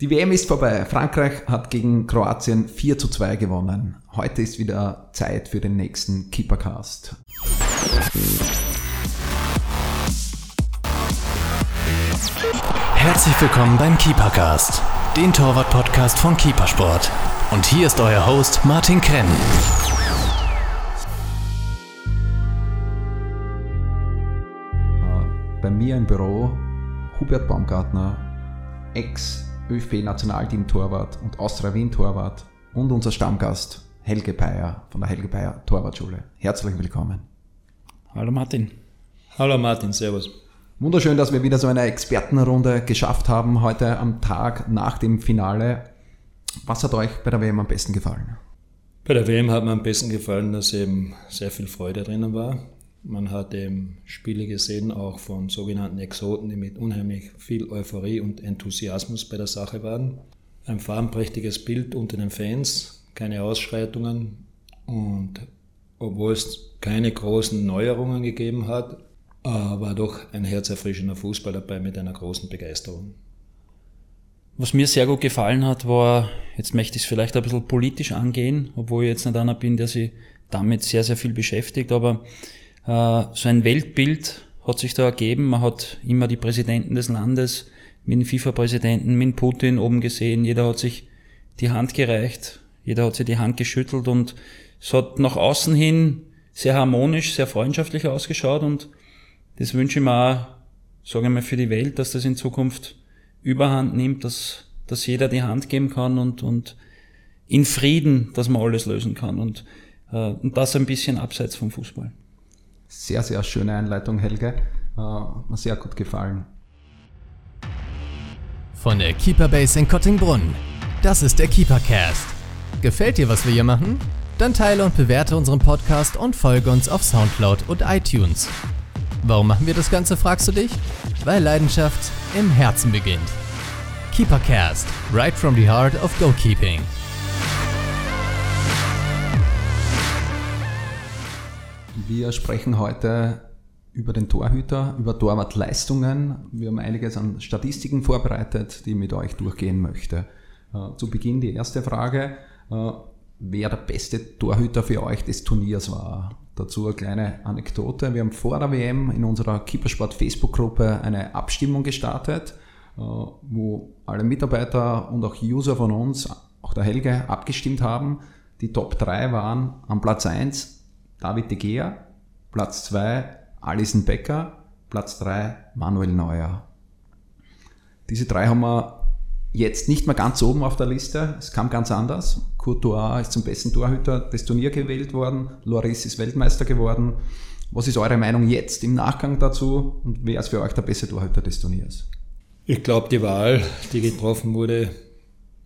Die WM ist vorbei. Frankreich hat gegen Kroatien 4 zu 2 gewonnen. Heute ist wieder Zeit für den nächsten Keepercast. Herzlich willkommen beim Keepercast, den Torwart-Podcast von Keepersport. Und hier ist euer Host Martin Krenn. Bei mir im Büro Hubert Baumgartner, ex ÖFB-Nationalteam-Torwart und Austria Wien-Torwart und unser Stammgast Helge Bayer von der Helge Bayer Torwartschule. Herzlich willkommen. Hallo Martin. Hallo Martin, Servus. Wunderschön, dass wir wieder so eine Expertenrunde geschafft haben heute am Tag nach dem Finale. Was hat euch bei der WM am besten gefallen? Bei der WM hat mir am besten gefallen, dass eben sehr viel Freude drinnen war. Man hat eben Spiele gesehen, auch von sogenannten Exoten, die mit unheimlich viel Euphorie und Enthusiasmus bei der Sache waren. Ein farbenprächtiges Bild unter den Fans, keine Ausschreitungen und obwohl es keine großen Neuerungen gegeben hat, war doch ein herzerfrischender Fußball dabei mit einer großen Begeisterung. Was mir sehr gut gefallen hat, war, jetzt möchte ich es vielleicht ein bisschen politisch angehen, obwohl ich jetzt nicht einer bin, der sich damit sehr, sehr viel beschäftigt, aber so ein Weltbild hat sich da ergeben. Man hat immer die Präsidenten des Landes mit dem FIFA-Präsidenten, mit Putin oben gesehen. Jeder hat sich die Hand gereicht, jeder hat sich die Hand geschüttelt und es hat nach außen hin sehr harmonisch, sehr freundschaftlich ausgeschaut und das wünsche ich mir auch, sage ich mal, für die Welt, dass das in Zukunft überhand nimmt, dass, dass jeder die Hand geben kann und, und in Frieden, dass man alles lösen kann und, äh, und das ein bisschen abseits vom Fußball. Sehr, sehr schöne Einleitung, Helge. Äh, mir sehr gut gefallen. Von der Keeper Base in Kottingbrunn. Das ist der Keepercast. Gefällt dir, was wir hier machen? Dann teile und bewerte unseren Podcast und folge uns auf Soundcloud und iTunes. Warum machen wir das Ganze, fragst du dich? Weil Leidenschaft im Herzen beginnt. Keepercast, right from the heart of goalkeeping. Wir sprechen heute über den Torhüter, über Torwartleistungen. Wir haben einiges an Statistiken vorbereitet, die ich mit euch durchgehen möchte. Äh, zu Beginn die erste Frage, äh, wer der beste Torhüter für euch des Turniers war. Dazu eine kleine Anekdote. Wir haben vor der WM in unserer Keepersport Facebook-Gruppe eine Abstimmung gestartet, äh, wo alle Mitarbeiter und auch User von uns, auch der Helge, abgestimmt haben. Die Top 3 waren am Platz 1 David de Gea, Platz 2 Alison Becker, Platz 3 Manuel Neuer. Diese drei haben wir jetzt nicht mehr ganz oben auf der Liste. Es kam ganz anders. Courtois ist zum besten Torhüter des Turniers gewählt worden. Loris ist Weltmeister geworden. Was ist eure Meinung jetzt im Nachgang dazu und wer ist für euch der beste Torhüter des Turniers? Ich glaube, die Wahl, die getroffen wurde,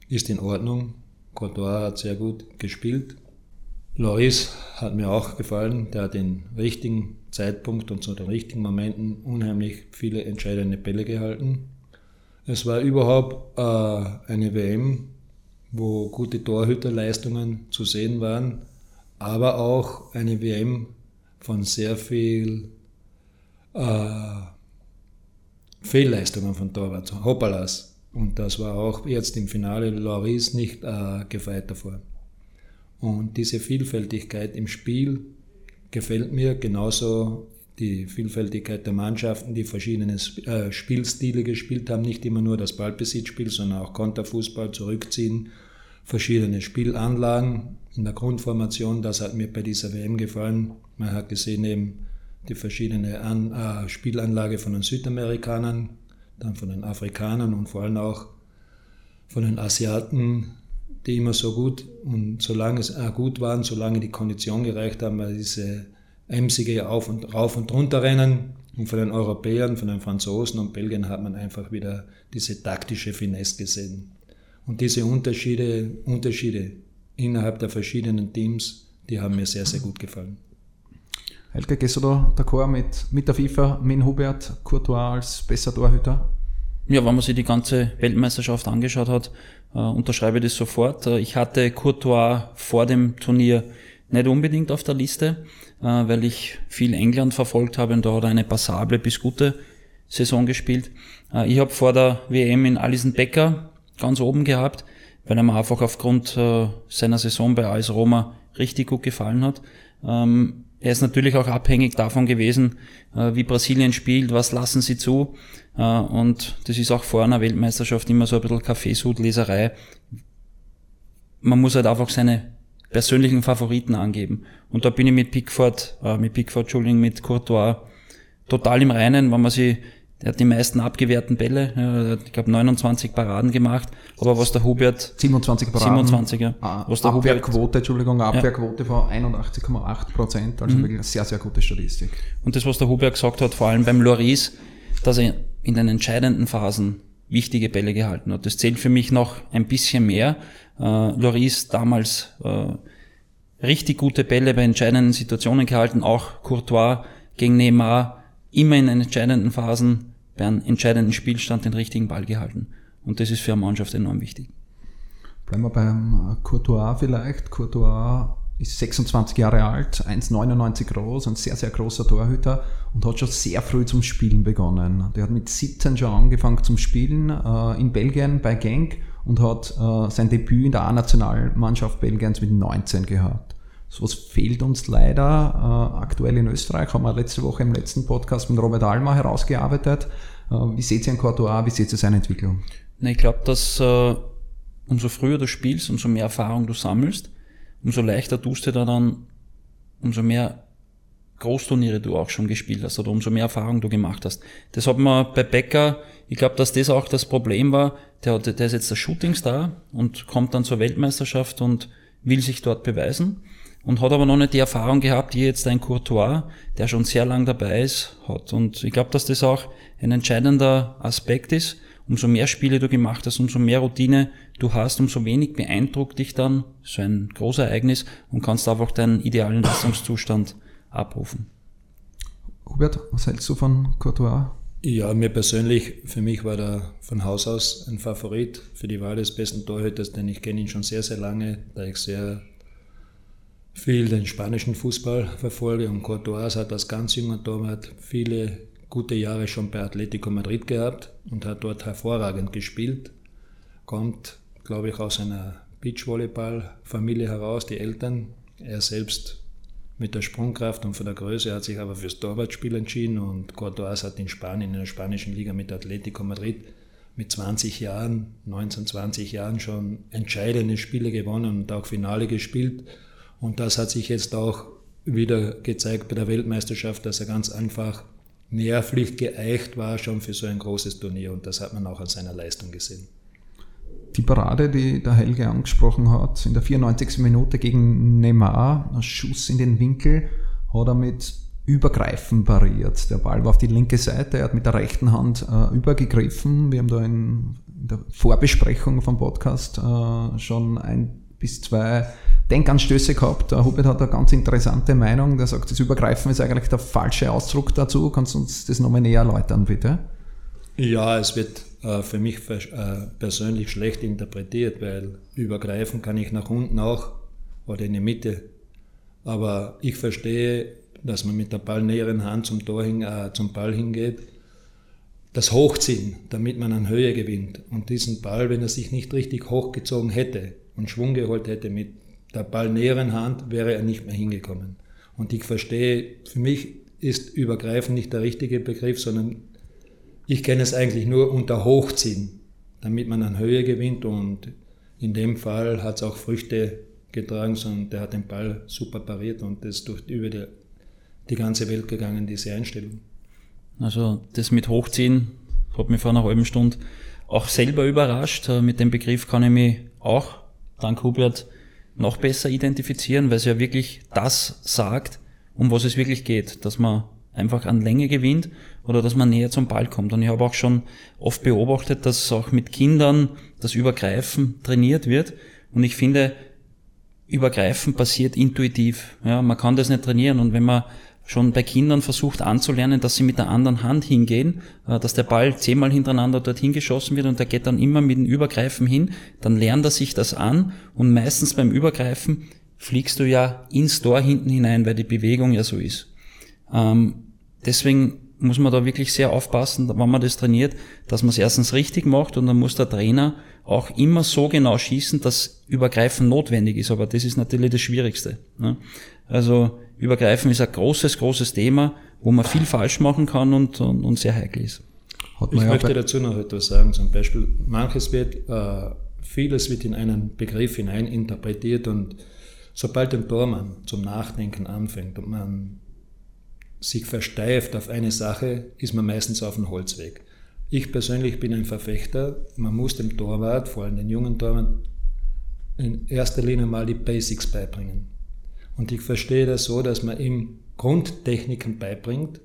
ist in Ordnung. Courtois hat sehr gut gespielt. Loris hat mir auch gefallen. Der hat den richtigen Zeitpunkt und zu den richtigen Momenten unheimlich viele entscheidende Bälle gehalten. Es war überhaupt äh, eine WM, wo gute Torhüterleistungen zu sehen waren, aber auch eine WM von sehr viel äh, Fehlleistungen von Torwart, Hoppalas. Und das war auch jetzt im Finale Loris nicht äh, gefeit davor. Und diese Vielfältigkeit im Spiel gefällt mir, genauso die Vielfältigkeit der Mannschaften, die verschiedene äh, Spielstile gespielt haben, nicht immer nur das Ballbesitzspiel, sondern auch Konterfußball, Zurückziehen, verschiedene Spielanlagen in der Grundformation, das hat mir bei dieser WM gefallen. Man hat gesehen eben die verschiedene An äh, Spielanlage von den Südamerikanern, dann von den Afrikanern und vor allem auch von den Asiaten, die immer so gut und solange es äh, gut waren, solange die Kondition gereicht haben, weil diese emsige Auf und Rauf und runter rennen. Und von den Europäern, von den Franzosen und Belgiern hat man einfach wieder diese taktische Finesse gesehen. Und diese Unterschiede, Unterschiede innerhalb der verschiedenen Teams, die haben mir sehr, sehr gut gefallen. Helge, gehst du da d'accord mit, mit der FIFA, mit Hubert Courtois als besser Torhüter? Ja, wenn man sich die ganze Weltmeisterschaft angeschaut hat, äh, unterschreibe das sofort. Äh, ich hatte Courtois vor dem Turnier nicht unbedingt auf der Liste, äh, weil ich viel England verfolgt habe und da hat er eine passable bis gute Saison gespielt. Äh, ich habe vor der WM in Alison Becker ganz oben gehabt, weil er mir einfach aufgrund äh, seiner Saison bei AS Roma richtig gut gefallen hat. Ähm, er ist natürlich auch abhängig davon gewesen, äh, wie Brasilien spielt, was lassen sie zu. Äh, und das ist auch vor einer Weltmeisterschaft immer so ein bisschen Kaffeesudleserei. Man muss halt einfach seine persönlichen Favoriten angeben. Und da bin ich mit Pickford, äh, mit Pickford, Entschuldigung, mit Courtois total im Reinen, wenn man sie er hat die meisten abgewehrten Bälle, ich glaube 29 Paraden gemacht, aber was der Hubert... 27 Paraden. 27, ja. Ah, was der Abwehrquote, Hubert, Entschuldigung, Abwehrquote ja. von 81,8 Prozent, also mhm. wirklich eine sehr, sehr gute Statistik. Und das, was der Hubert gesagt hat, vor allem beim Loris, dass er in den entscheidenden Phasen wichtige Bälle gehalten hat. Das zählt für mich noch ein bisschen mehr. Äh, Loris damals äh, richtig gute Bälle bei entscheidenden Situationen gehalten, auch Courtois gegen Neymar, immer in entscheidenden Phasen bei einem entscheidenden Spielstand den richtigen Ball gehalten. Und das ist für eine Mannschaft enorm wichtig. Bleiben wir beim Courtois vielleicht. Courtois ist 26 Jahre alt, 1,99 groß, ein sehr, sehr großer Torhüter und hat schon sehr früh zum Spielen begonnen. Der hat mit 17 schon angefangen zum Spielen äh, in Belgien bei Genk und hat äh, sein Debüt in der A-Nationalmannschaft Belgiens mit 19 gehabt. So was fehlt uns leider äh, aktuell in Österreich, haben wir letzte Woche im letzten Podcast mit Robert Almer herausgearbeitet. Äh, wie seht ihr in Courtois, wie seht ihr seine Entwicklung? Ich glaube, dass äh, umso früher du spielst, umso mehr Erfahrung du sammelst, umso leichter tust du da dann, umso mehr Großturniere du auch schon gespielt hast oder umso mehr Erfahrung du gemacht hast. Das hat man bei Becker, ich glaube, dass das auch das Problem war, der, der ist jetzt der Shootingstar und kommt dann zur Weltmeisterschaft und will sich dort beweisen und hat aber noch nicht die Erfahrung gehabt, die jetzt ein Courtois, der schon sehr lang dabei ist, hat. Und ich glaube, dass das auch ein entscheidender Aspekt ist. Umso mehr Spiele du gemacht hast, umso mehr Routine du hast, umso wenig beeindruckt dich dann so ein Großereignis und kannst einfach deinen idealen Leistungszustand abrufen. Hubert, was hältst du von Courtois? Ja, mir persönlich, für mich war er von Haus aus ein Favorit für die Wahl des besten Torhüters, denn ich kenne ihn schon sehr, sehr lange, da ich sehr viel den spanischen Fußball verfolge und Courtois hat als ganz junger Torwart viele gute Jahre schon bei Atletico Madrid gehabt und hat dort hervorragend gespielt. Kommt, glaube ich, aus einer Beachvolleyball-Familie heraus, die Eltern. Er selbst mit der Sprungkraft und von der Größe hat sich aber fürs Torwartspiel entschieden und Courtois hat in Spanien, in der spanischen Liga mit Atletico Madrid mit 20 Jahren, 19, 20 Jahren schon entscheidende Spiele gewonnen und auch Finale gespielt. Und das hat sich jetzt auch wieder gezeigt bei der Weltmeisterschaft, dass er ganz einfach nervlich geeicht war schon für so ein großes Turnier. Und das hat man auch an seiner Leistung gesehen. Die Parade, die der Helge angesprochen hat, in der 94. Minute gegen Neymar, ein Schuss in den Winkel, hat er mit Übergreifen pariert. Der Ball war auf die linke Seite, er hat mit der rechten Hand äh, übergegriffen. Wir haben da in, in der Vorbesprechung vom Podcast äh, schon ein bis zwei Denkanstöße gehabt. Der Hubert hat eine ganz interessante Meinung. Der sagt, das Übergreifen ist eigentlich der falsche Ausdruck dazu. Kannst du uns das nochmal näher erläutern, bitte? Ja, es wird äh, für mich äh, persönlich schlecht interpretiert, weil übergreifen kann ich nach unten auch oder in die Mitte. Aber ich verstehe, dass man mit der ballnäheren Hand zum, Tor hin, äh, zum Ball hingeht. Das Hochziehen, damit man an Höhe gewinnt. Und diesen Ball, wenn er sich nicht richtig hochgezogen hätte und Schwung geholt hätte mit der ballnäheren Hand, wäre er nicht mehr hingekommen. Und ich verstehe, für mich ist übergreifen nicht der richtige Begriff, sondern ich kenne es eigentlich nur unter Hochziehen, damit man an Höhe gewinnt und in dem Fall hat es auch Früchte getragen, sondern der hat den Ball super pariert und das durch über die, die ganze Welt gegangen, diese Einstellung. Also das mit Hochziehen hat mich vor einer halben Stunde auch selber überrascht. Mit dem Begriff kann ich mich auch, dank Hubert, noch besser identifizieren, weil es ja wirklich das sagt, um was es wirklich geht, dass man einfach an Länge gewinnt oder dass man näher zum Ball kommt. Und ich habe auch schon oft beobachtet, dass auch mit Kindern das Übergreifen trainiert wird. Und ich finde, Übergreifen passiert intuitiv. Ja, man kann das nicht trainieren. Und wenn man schon bei Kindern versucht anzulernen, dass sie mit der anderen Hand hingehen, äh, dass der Ball zehnmal hintereinander dorthin geschossen wird und der geht dann immer mit dem Übergreifen hin, dann lernt er sich das an und meistens beim Übergreifen fliegst du ja ins Tor hinten hinein, weil die Bewegung ja so ist. Ähm, deswegen muss man da wirklich sehr aufpassen, wenn man das trainiert, dass man es erstens richtig macht und dann muss der Trainer auch immer so genau schießen, dass Übergreifen notwendig ist. Aber das ist natürlich das Schwierigste. Ne? Also Übergreifen ist ein großes, großes Thema, wo man viel falsch machen kann und, und, und sehr heikel ist. ich möchte dazu noch etwas sagen. Zum Beispiel, manches wird, äh, vieles wird in einen Begriff hinein interpretiert und sobald ein Tormann zum Nachdenken anfängt und man sich versteift auf eine Sache, ist man meistens auf dem Holzweg. Ich persönlich bin ein Verfechter, man muss dem Torwart, vor allem den jungen Torwart, in erster Linie mal die Basics beibringen. Und ich verstehe das so, dass man ihm Grundtechniken beibringt,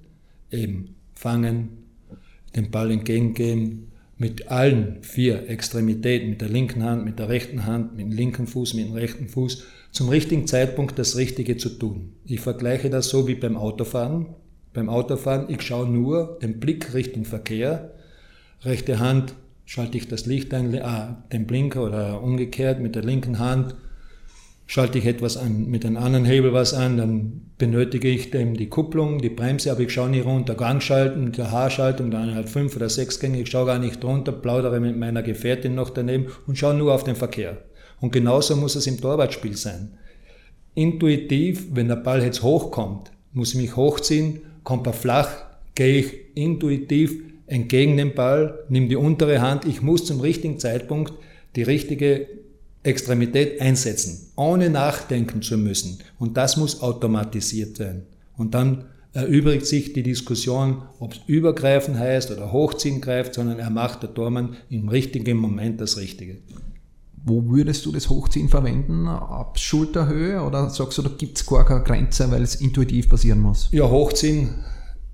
eben fangen, den Ball entgegengeben, mit allen vier Extremitäten, mit der linken Hand, mit der rechten Hand, mit dem linken Fuß, mit dem rechten Fuß, zum richtigen Zeitpunkt das Richtige zu tun. Ich vergleiche das so wie beim Autofahren. Beim Autofahren, ich schaue nur den Blick Richtung Verkehr, rechte Hand schalte ich das Licht ein, ah, den Blinker oder umgekehrt mit der linken Hand schalte ich etwas an, mit einem anderen Hebel was an, dann benötige ich dem die Kupplung, die Bremse, aber ich schaue nicht runter, Gang schalten, der Haarschaltung, dann halt fünf oder sechs Gänge, ich schaue gar nicht runter, plaudere mit meiner Gefährtin noch daneben und schaue nur auf den Verkehr. Und genauso muss es im Torwartspiel sein. Intuitiv, wenn der Ball jetzt hochkommt, muss ich mich hochziehen, kommt er flach, gehe ich intuitiv entgegen dem Ball, nimm die untere Hand, ich muss zum richtigen Zeitpunkt die richtige Extremität einsetzen, ohne nachdenken zu müssen. Und das muss automatisiert sein. Und dann erübrigt sich die Diskussion, ob es übergreifen heißt oder hochziehen greift, sondern er macht der Tormann im richtigen Moment das Richtige. Wo würdest du das Hochziehen verwenden? Ab Schulterhöhe oder sagst du, da gibt es gar keine Grenze, weil es intuitiv passieren muss? Ja, Hochziehen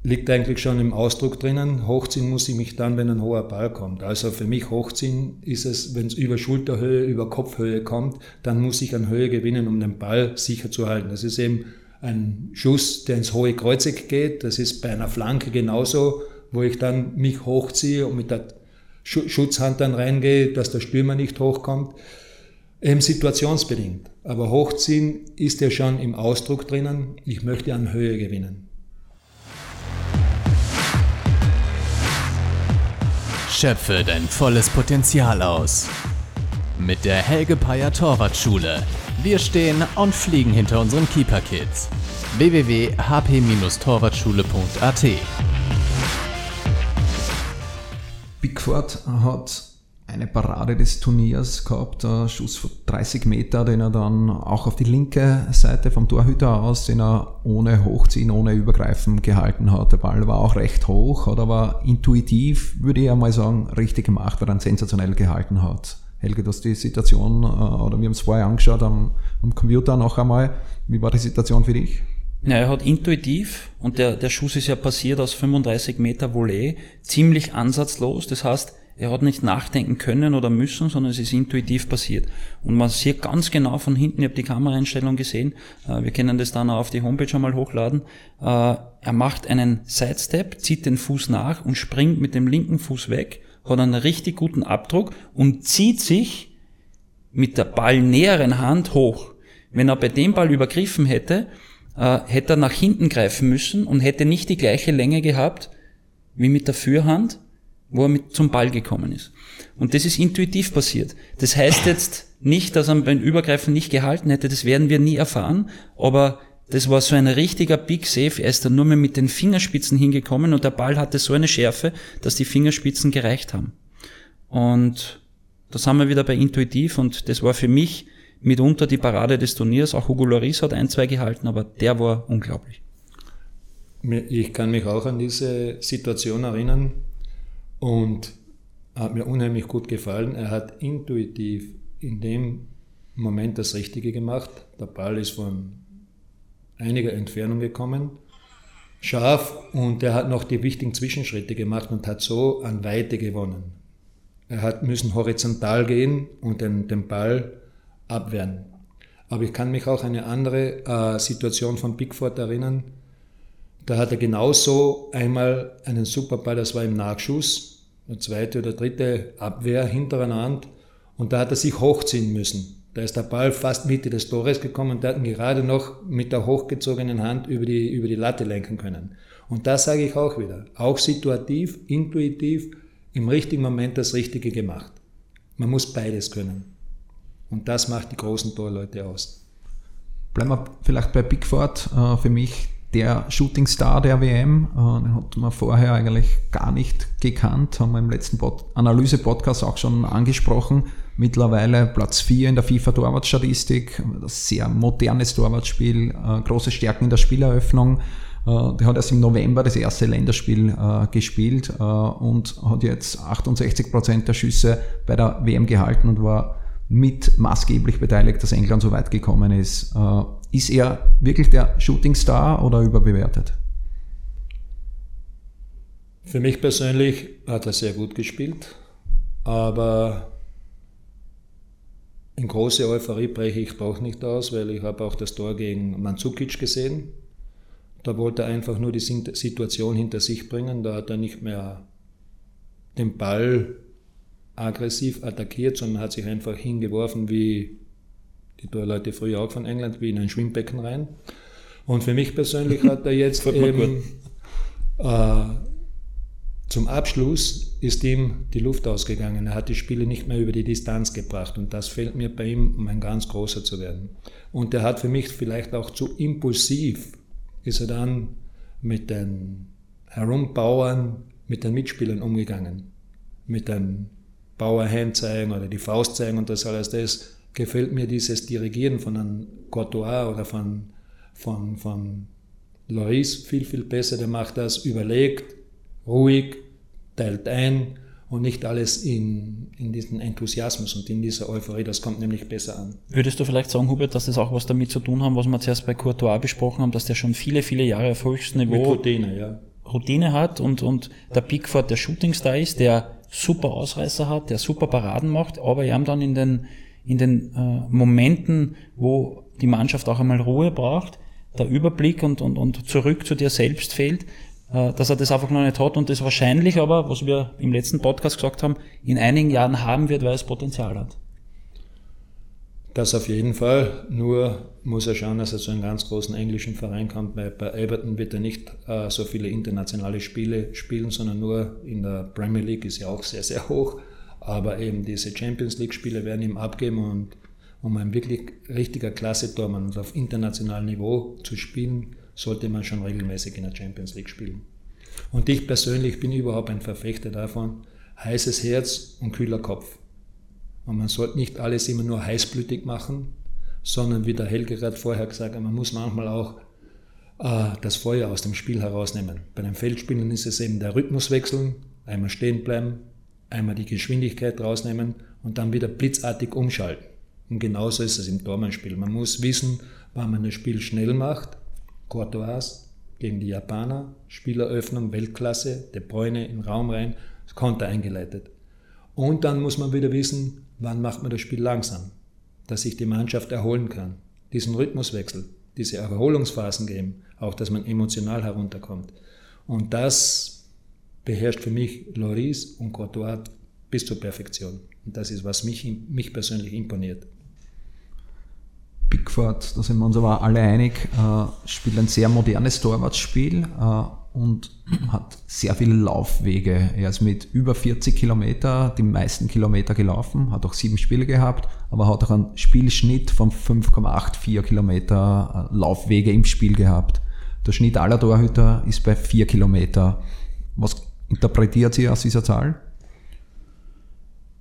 liegt eigentlich schon im Ausdruck drinnen. Hochziehen muss ich mich dann, wenn ein hoher Ball kommt. Also für mich Hochziehen ist es, wenn es über Schulterhöhe, über Kopfhöhe kommt, dann muss ich an Höhe gewinnen, um den Ball sicher zu halten. Das ist eben ein Schuss, der ins hohe Kreuzeck geht. Das ist bei einer Flanke genauso, wo ich dann mich hochziehe und mit der Schutzhand dann reingehe, dass der Stürmer nicht hochkommt. Eben situationsbedingt. Aber Hochziehen ist ja schon im Ausdruck drinnen. Ich möchte an Höhe gewinnen. Schöpfe dein volles Potenzial aus. Mit der Helge Payer Torwartschule. Wir stehen und fliegen hinter unseren Keeper Kids. www.hp-torwartschule.at Bigford hat eine Parade des Turniers gehabt, ein Schuss von 30 Meter, den er dann auch auf die linke Seite vom Torhüter aus, den er ohne Hochziehen, ohne Übergreifen gehalten hat. Der Ball war auch recht hoch, hat aber intuitiv, würde ich mal sagen, richtig gemacht, weil er ihn sensationell gehalten hat. Helge, du hast die Situation, äh, oder wir haben es vorher angeschaut am, am Computer noch einmal. Wie war die Situation für dich? Ja, er hat intuitiv, und der, der Schuss ist ja passiert aus 35 Meter Volley, ziemlich ansatzlos. Das heißt, er hat nicht nachdenken können oder müssen, sondern es ist intuitiv passiert. Und man sieht ganz genau von hinten, ich habe die Kameraeinstellung gesehen, äh, wir können das dann auch auf die Homepage einmal hochladen, äh, er macht einen Sidestep, zieht den Fuß nach und springt mit dem linken Fuß weg, hat einen richtig guten Abdruck und zieht sich mit der ballnäheren Hand hoch. Wenn er bei dem Ball übergriffen hätte, äh, hätte er nach hinten greifen müssen und hätte nicht die gleiche Länge gehabt wie mit der Fürhand wo er mit zum Ball gekommen ist. Und das ist intuitiv passiert. Das heißt jetzt nicht, dass er beim Übergreifen nicht gehalten hätte, das werden wir nie erfahren, aber das war so ein richtiger Big Save. Er ist dann nur mehr mit den Fingerspitzen hingekommen und der Ball hatte so eine Schärfe, dass die Fingerspitzen gereicht haben. Und da sind wir wieder bei intuitiv und das war für mich mitunter die Parade des Turniers. Auch Hugo Loris hat ein, zwei gehalten, aber der war unglaublich. Ich kann mich auch an diese Situation erinnern. Und hat mir unheimlich gut gefallen. Er hat intuitiv in dem Moment das Richtige gemacht. Der Ball ist von einiger Entfernung gekommen, scharf und er hat noch die wichtigen Zwischenschritte gemacht und hat so an Weite gewonnen. Er hat müssen horizontal gehen und den, den Ball abwehren. Aber ich kann mich auch an eine andere äh, Situation von Bigford erinnern. Da hat er genauso einmal einen Superball, das war im Nachschuss, eine zweite oder dritte Abwehr hintereinander und da hat er sich hochziehen müssen. Da ist der Ball fast Mitte des Tores gekommen und hat ihn gerade noch mit der hochgezogenen Hand über die, über die Latte lenken können. Und da sage ich auch wieder, auch situativ, intuitiv, im richtigen Moment das Richtige gemacht. Man muss beides können. Und das macht die großen Torleute aus. Bleiben wir vielleicht bei Pickford. Äh, für mich der Shooting Star der WM. Äh, den hat man vorher eigentlich gar nicht gekannt, haben wir im letzten Analyse-Podcast auch schon angesprochen. Mittlerweile Platz 4 in der FIFA-Torwartstatistik, sehr modernes Torwartspiel, äh, große Stärken in der Spieleröffnung. Der hat erst im November das erste Länderspiel äh, gespielt äh, und hat jetzt 68 Prozent der Schüsse bei der WM gehalten und war mit maßgeblich beteiligt, dass England so weit gekommen ist. Äh, ist er wirklich der Shooting Star oder überbewertet? Für mich persönlich hat er sehr gut gespielt, aber in große Euphorie breche ich auch nicht aus, weil ich habe auch das Tor gegen Mandzukic gesehen da wollte er einfach nur die Situation hinter sich bringen. Da hat er nicht mehr den Ball aggressiv attackiert, sondern hat sich einfach hingeworfen wie die Torleute früher auch von England, wie in ein Schwimmbecken rein. Und für mich persönlich hat er jetzt eben äh, zum Abschluss ist ihm die Luft ausgegangen. Er hat die Spiele nicht mehr über die Distanz gebracht und das fällt mir bei ihm, um ein ganz großer zu werden. Und er hat für mich vielleicht auch zu impulsiv ist er dann mit den Herumbauern, mit den Mitspielern umgegangen. Mit dem Bauerhand zeigen oder die Faust zeigen und das alles. Das gefällt mir dieses Dirigieren von einem Courtois oder von, von, von Loris viel, viel besser. Der macht das überlegt, ruhig, teilt ein und nicht alles in, in diesen Enthusiasmus und in dieser Euphorie. Das kommt nämlich besser an. Würdest du vielleicht sagen, Hubert, dass das auch was damit zu tun haben, was wir zuerst bei Courtois besprochen haben, dass der schon viele, viele Jahre auf höchstem Niveau Routine, ja. Routine hat und, und der Pickford der Shootingstar ist, der super Ausreißer hat, der super Paraden macht, aber er dann in den, in den äh, Momenten, wo die Mannschaft auch einmal Ruhe braucht, der Überblick und, und, und zurück zu dir selbst fehlt, äh, dass er das einfach noch nicht hat und das wahrscheinlich aber, was wir im letzten Podcast gesagt haben, in einigen Jahren haben wird, weil es Potenzial hat. Das auf jeden Fall. Nur muss er schauen, dass er zu einem ganz großen englischen Verein kommt. Bei, bei Everton wird er nicht äh, so viele internationale Spiele spielen, sondern nur in der Premier League ist ja auch sehr, sehr hoch. Aber eben diese Champions League-Spiele werden ihm abgeben und um ein wirklich richtiger Klasse-Tormann auf internationalem Niveau zu spielen, sollte man schon regelmäßig in der Champions League spielen. Und ich persönlich bin überhaupt ein Verfechter davon, heißes Herz und kühler Kopf. Und man sollte nicht alles immer nur heißblütig machen, sondern wie der Helge gerade vorher gesagt hat, man muss manchmal auch äh, das Feuer aus dem Spiel herausnehmen. Bei den Feldspielen ist es eben der Rhythmus wechseln, einmal stehen bleiben, einmal die Geschwindigkeit rausnehmen und dann wieder blitzartig umschalten. Und genauso ist es im Tormannspiel. Man muss wissen, wann man das Spiel schnell macht Courtois gegen die Japaner, Spieleröffnung, Weltklasse, De Bruyne in den Raum rein, Konter eingeleitet. Und dann muss man wieder wissen, wann macht man das Spiel langsam, dass sich die Mannschaft erholen kann. Diesen Rhythmuswechsel, diese Erholungsphasen geben, auch dass man emotional herunterkommt. Und das beherrscht für mich Loris und Courtois bis zur Perfektion. Und das ist, was mich, mich persönlich imponiert. Pickford, da sind wir uns aber alle einig, äh, spielt ein sehr modernes Torwartspiel äh, und hat sehr viele Laufwege. Er ist mit über 40 Kilometer die meisten Kilometer gelaufen, hat auch sieben Spiele gehabt, aber hat auch einen Spielschnitt von 5,84 Kilometer äh, Laufwege im Spiel gehabt. Der Schnitt aller Torhüter ist bei 4 Kilometer. Was interpretiert Sie aus dieser Zahl?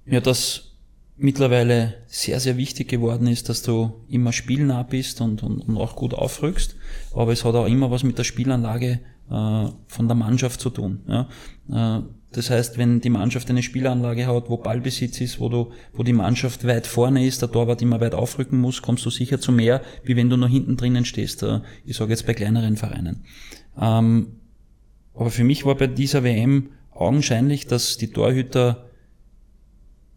Ja, das mittlerweile sehr, sehr wichtig geworden ist, dass du immer spielnah bist und, und, und auch gut aufrückst. Aber es hat auch immer was mit der Spielanlage von der Mannschaft zu tun. Ja? Äh, das heißt, wenn die Mannschaft eine Spielanlage hat, wo Ballbesitz ist, wo, du, wo die Mannschaft weit vorne ist, der Torwart immer weit aufrücken muss, kommst du sicher zu mehr, wie wenn du nur hinten drinnen stehst. Äh, ich sage jetzt bei kleineren Vereinen. Ähm, aber für mich war bei dieser WM augenscheinlich, dass die Torhüter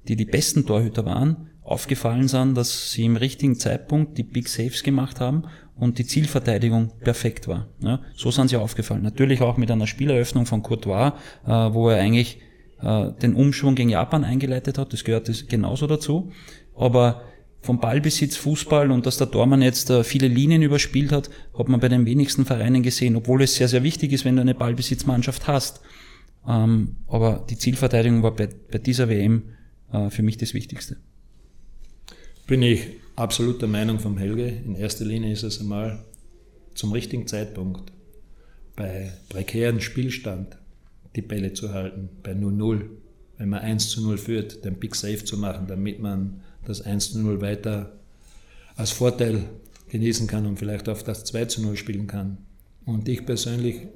die die besten Torhüter waren, aufgefallen sind, dass sie im richtigen Zeitpunkt die Big Saves gemacht haben und die Zielverteidigung perfekt war. Ja, so sind sie aufgefallen. Natürlich auch mit einer Spieleröffnung von Courtois, äh, wo er eigentlich äh, den Umschwung gegen Japan eingeleitet hat. Das gehört genauso dazu. Aber vom Ballbesitz Fußball und dass der Tormann jetzt äh, viele Linien überspielt hat, hat man bei den wenigsten Vereinen gesehen, obwohl es sehr, sehr wichtig ist, wenn du eine Ballbesitzmannschaft hast. Ähm, aber die Zielverteidigung war bei, bei dieser WM äh, für mich das Wichtigste. Bin ich absolut der Meinung vom Helge. In erster Linie ist es einmal zum richtigen Zeitpunkt bei prekären Spielstand die Bälle zu halten, bei 0-0, wenn man 1 zu 0 führt, den Big Save zu machen, damit man das 1 zu 0 weiter als Vorteil genießen kann und vielleicht auf das 2 zu 0 spielen kann. Und ich persönlich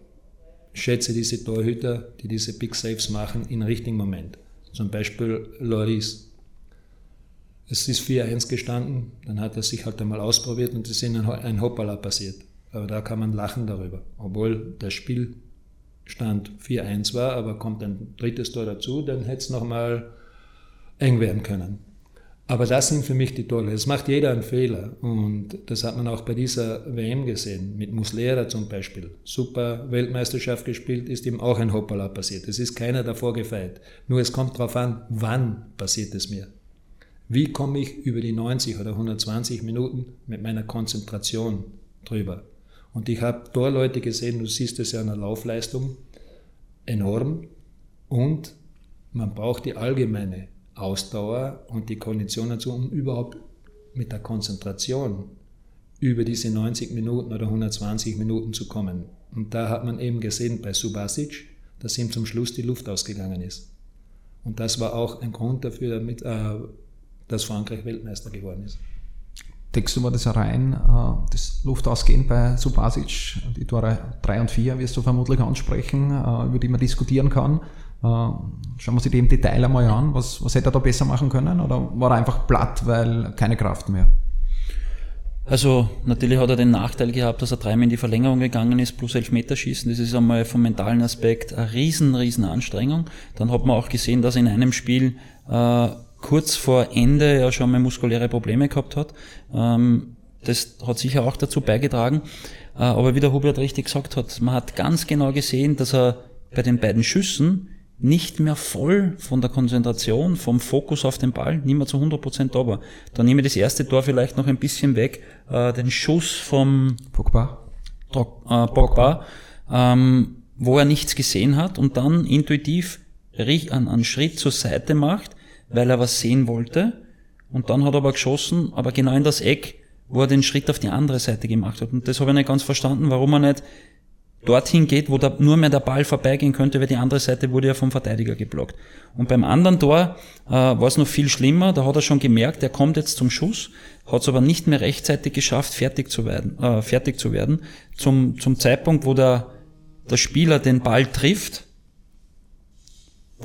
schätze diese Torhüter, die diese Big Saves machen, im richtigen Moment. Zum Beispiel Loris. Es ist 4-1 gestanden, dann hat er sich halt einmal ausprobiert und es ist ein Hoppala passiert. Aber da kann man lachen darüber. Obwohl der Spielstand 4-1 war, aber kommt ein drittes Tor dazu, dann hätte es nochmal eng werden können. Aber das sind für mich die Tore. Es macht jeder einen Fehler. Und das hat man auch bei dieser WM gesehen. Mit Muslera zum Beispiel. Super Weltmeisterschaft gespielt, ist ihm auch ein Hoppala passiert. Es ist keiner davor gefeit. Nur es kommt darauf an, wann passiert es mir. Wie komme ich über die 90 oder 120 Minuten mit meiner Konzentration drüber? Und ich habe Torleute gesehen, du siehst es ja an der Laufleistung, enorm. Und man braucht die allgemeine Ausdauer und die Kondition dazu, um überhaupt mit der Konzentration über diese 90 Minuten oder 120 Minuten zu kommen. Und da hat man eben gesehen bei Subasic, dass ihm zum Schluss die Luft ausgegangen ist. Und das war auch ein Grund dafür, damit, äh, dass Frankreich Weltmeister geworden ist. Denkst du mal das rein, äh, das Luftausgehen bei Subasic, die Tore 3 und 4 wirst du vermutlich ansprechen, äh, über die man diskutieren kann. Äh, schauen wir sich die im Detail einmal an. Was, was hätte er da besser machen können? Oder war er einfach platt, weil keine Kraft mehr? Also natürlich hat er den Nachteil gehabt, dass er dreimal in die Verlängerung gegangen ist, plus Elfmeterschießen. Das ist einmal vom mentalen Aspekt eine riesen, riesen Anstrengung. Dann hat man auch gesehen, dass in einem Spiel äh, kurz vor Ende ja schon mal muskuläre Probleme gehabt hat. Ähm, das hat sicher auch dazu beigetragen. Äh, aber wie der Hubert richtig gesagt hat, man hat ganz genau gesehen, dass er bei den beiden Schüssen nicht mehr voll von der Konzentration, vom Fokus auf den Ball, nicht mehr zu 100% da war. Dann nehme ich das erste Tor vielleicht noch ein bisschen weg, äh, den Schuss vom Pogba, äh, Pogba ähm, wo er nichts gesehen hat und dann intuitiv einen, einen Schritt zur Seite macht, weil er was sehen wollte. Und dann hat er aber geschossen, aber genau in das Eck, wo er den Schritt auf die andere Seite gemacht hat. Und das habe ich nicht ganz verstanden, warum er nicht dorthin geht, wo da nur mehr der Ball vorbeigehen könnte, weil die andere Seite wurde ja vom Verteidiger geblockt. Und beim anderen Tor äh, war es noch viel schlimmer, da hat er schon gemerkt, er kommt jetzt zum Schuss, hat es aber nicht mehr rechtzeitig geschafft, fertig zu werden, äh, fertig zu werden. Zum, zum Zeitpunkt, wo der, der Spieler den Ball trifft,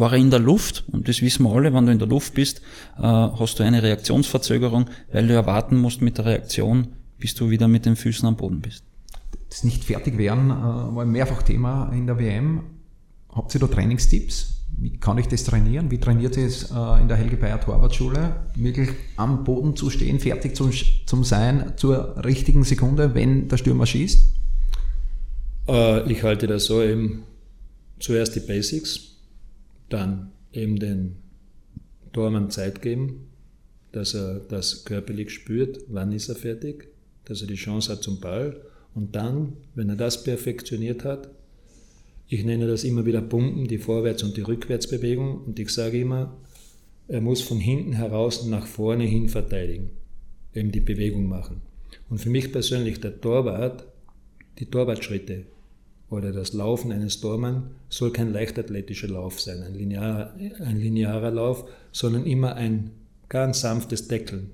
war er in der Luft, und das wissen wir alle, wenn du in der Luft bist, äh, hast du eine Reaktionsverzögerung, weil du erwarten musst mit der Reaktion, bis du wieder mit den Füßen am Boden bist. Das nicht fertig werden äh, war mehrfach Thema in der WM. Habt ihr da Trainingstipps? Wie kann ich das trainieren? Wie trainiert ihr es äh, in der Helge Bayer Torwartschule? Wirklich am Boden zu stehen, fertig zum, zum sein, zur richtigen Sekunde, wenn der Stürmer schießt? Ich halte das so eben zuerst die Basics, dann eben den Tormann Zeit geben, dass er das körperlich spürt, wann ist er fertig, dass er die Chance hat zum Ball. Und dann, wenn er das perfektioniert hat, ich nenne das immer wieder Pumpen, die Vorwärts- und die Rückwärtsbewegung. Und ich sage immer, er muss von hinten heraus nach vorne hin verteidigen, eben die Bewegung machen. Und für mich persönlich der Torwart, die Torwartschritte, oder das Laufen eines Tormann soll kein leichtathletischer Lauf sein, ein linearer, ein linearer Lauf, sondern immer ein ganz sanftes Deckeln.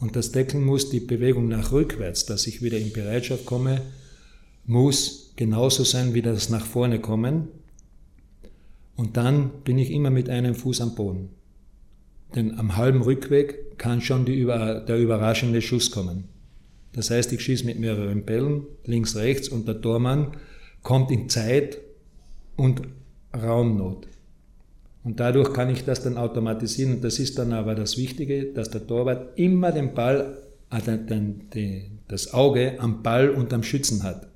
Und das Deckeln muss die Bewegung nach rückwärts, dass ich wieder in Bereitschaft komme, muss genauso sein wie das nach vorne kommen. Und dann bin ich immer mit einem Fuß am Boden. Denn am halben Rückweg kann schon die, der überraschende Schuss kommen. Das heißt, ich schieße mit mehreren Bällen, links, rechts, und der Tormann kommt in Zeit und Raumnot. Und dadurch kann ich das dann automatisieren. Und das ist dann aber das Wichtige, dass der Torwart immer den Ball, den, das Auge am Ball und am Schützen hat.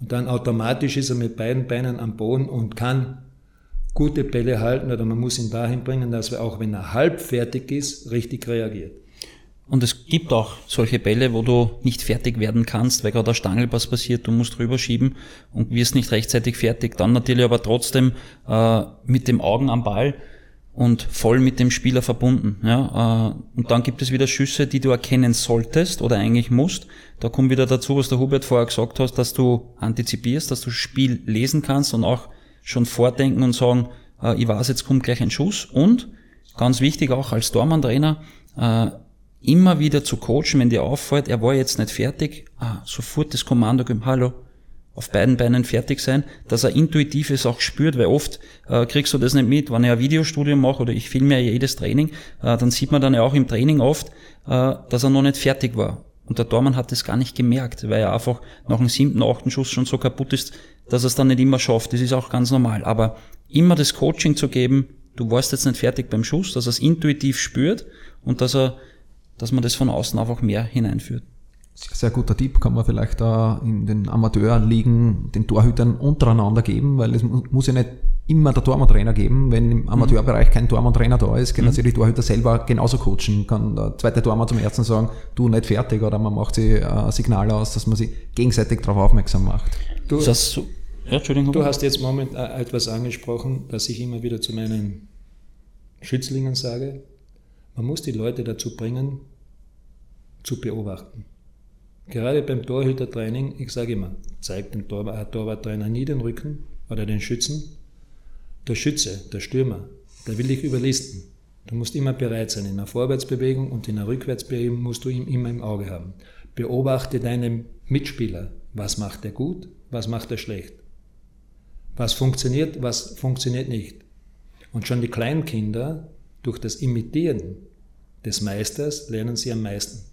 Und dann automatisch ist er mit beiden Beinen am Boden und kann gute Bälle halten oder man muss ihn dahin bringen, dass er auch wenn er halb fertig ist, richtig reagiert. Und es gibt auch solche Bälle, wo du nicht fertig werden kannst, weil gerade der Stangelpass passiert, du musst rüberschieben und wirst nicht rechtzeitig fertig. Dann natürlich aber trotzdem äh, mit dem Augen am Ball und voll mit dem Spieler verbunden. Ja? Äh, und dann gibt es wieder Schüsse, die du erkennen solltest oder eigentlich musst. Da kommt wieder dazu, was der Hubert vorher gesagt hat, dass du antizipierst, dass du Spiel lesen kannst und auch schon vordenken und sagen, äh, ich weiß, jetzt kommt gleich ein Schuss. Und ganz wichtig auch als Tormann-Trainer, äh, immer wieder zu coachen, wenn dir auffällt, er war jetzt nicht fertig, ah, sofort das Kommando geben, hallo, auf beiden Beinen fertig sein, dass er intuitiv es auch spürt, weil oft äh, kriegst du das nicht mit, wenn ich ein Videostudium mache oder ich filme ja jedes Training, äh, dann sieht man dann ja auch im Training oft, äh, dass er noch nicht fertig war. Und der Tormann hat das gar nicht gemerkt, weil er einfach nach dem siebten, achten Schuss schon so kaputt ist, dass er es dann nicht immer schafft. Das ist auch ganz normal. Aber immer das Coaching zu geben, du warst jetzt nicht fertig beim Schuss, dass er es intuitiv spürt und dass er dass man das von außen einfach mehr hineinführt. Sehr, sehr guter Tipp, kann man vielleicht da in den Amateurligen den Torhütern untereinander geben, weil es muss ja nicht immer der Tormann-Trainer geben. Wenn im Amateurbereich kein Tormann-Trainer da ist, können mhm. sie die Torhüter selber genauso coachen. Kann der zweite Tormann zum ersten sagen, du nicht fertig, oder man macht sie äh, Signale aus, dass man sie gegenseitig darauf aufmerksam macht. Du, das so? ja, du hast jetzt moment äh, etwas angesprochen, das ich immer wieder zu meinen Schützlingen sage. Man muss die Leute dazu bringen, zu beobachten. Gerade beim Torhütertraining, ich sage immer, zeigt dem Tor, Torwarttrainer nie den Rücken oder den Schützen. Der Schütze, der Stürmer, der will dich überlisten. Du musst immer bereit sein. In einer Vorwärtsbewegung und in einer Rückwärtsbewegung musst du ihn immer im Auge haben. Beobachte deinen Mitspieler. Was macht er gut? Was macht er schlecht? Was funktioniert? Was funktioniert nicht? Und schon die Kleinkinder, durch das Imitieren des Meisters lernen sie am meisten.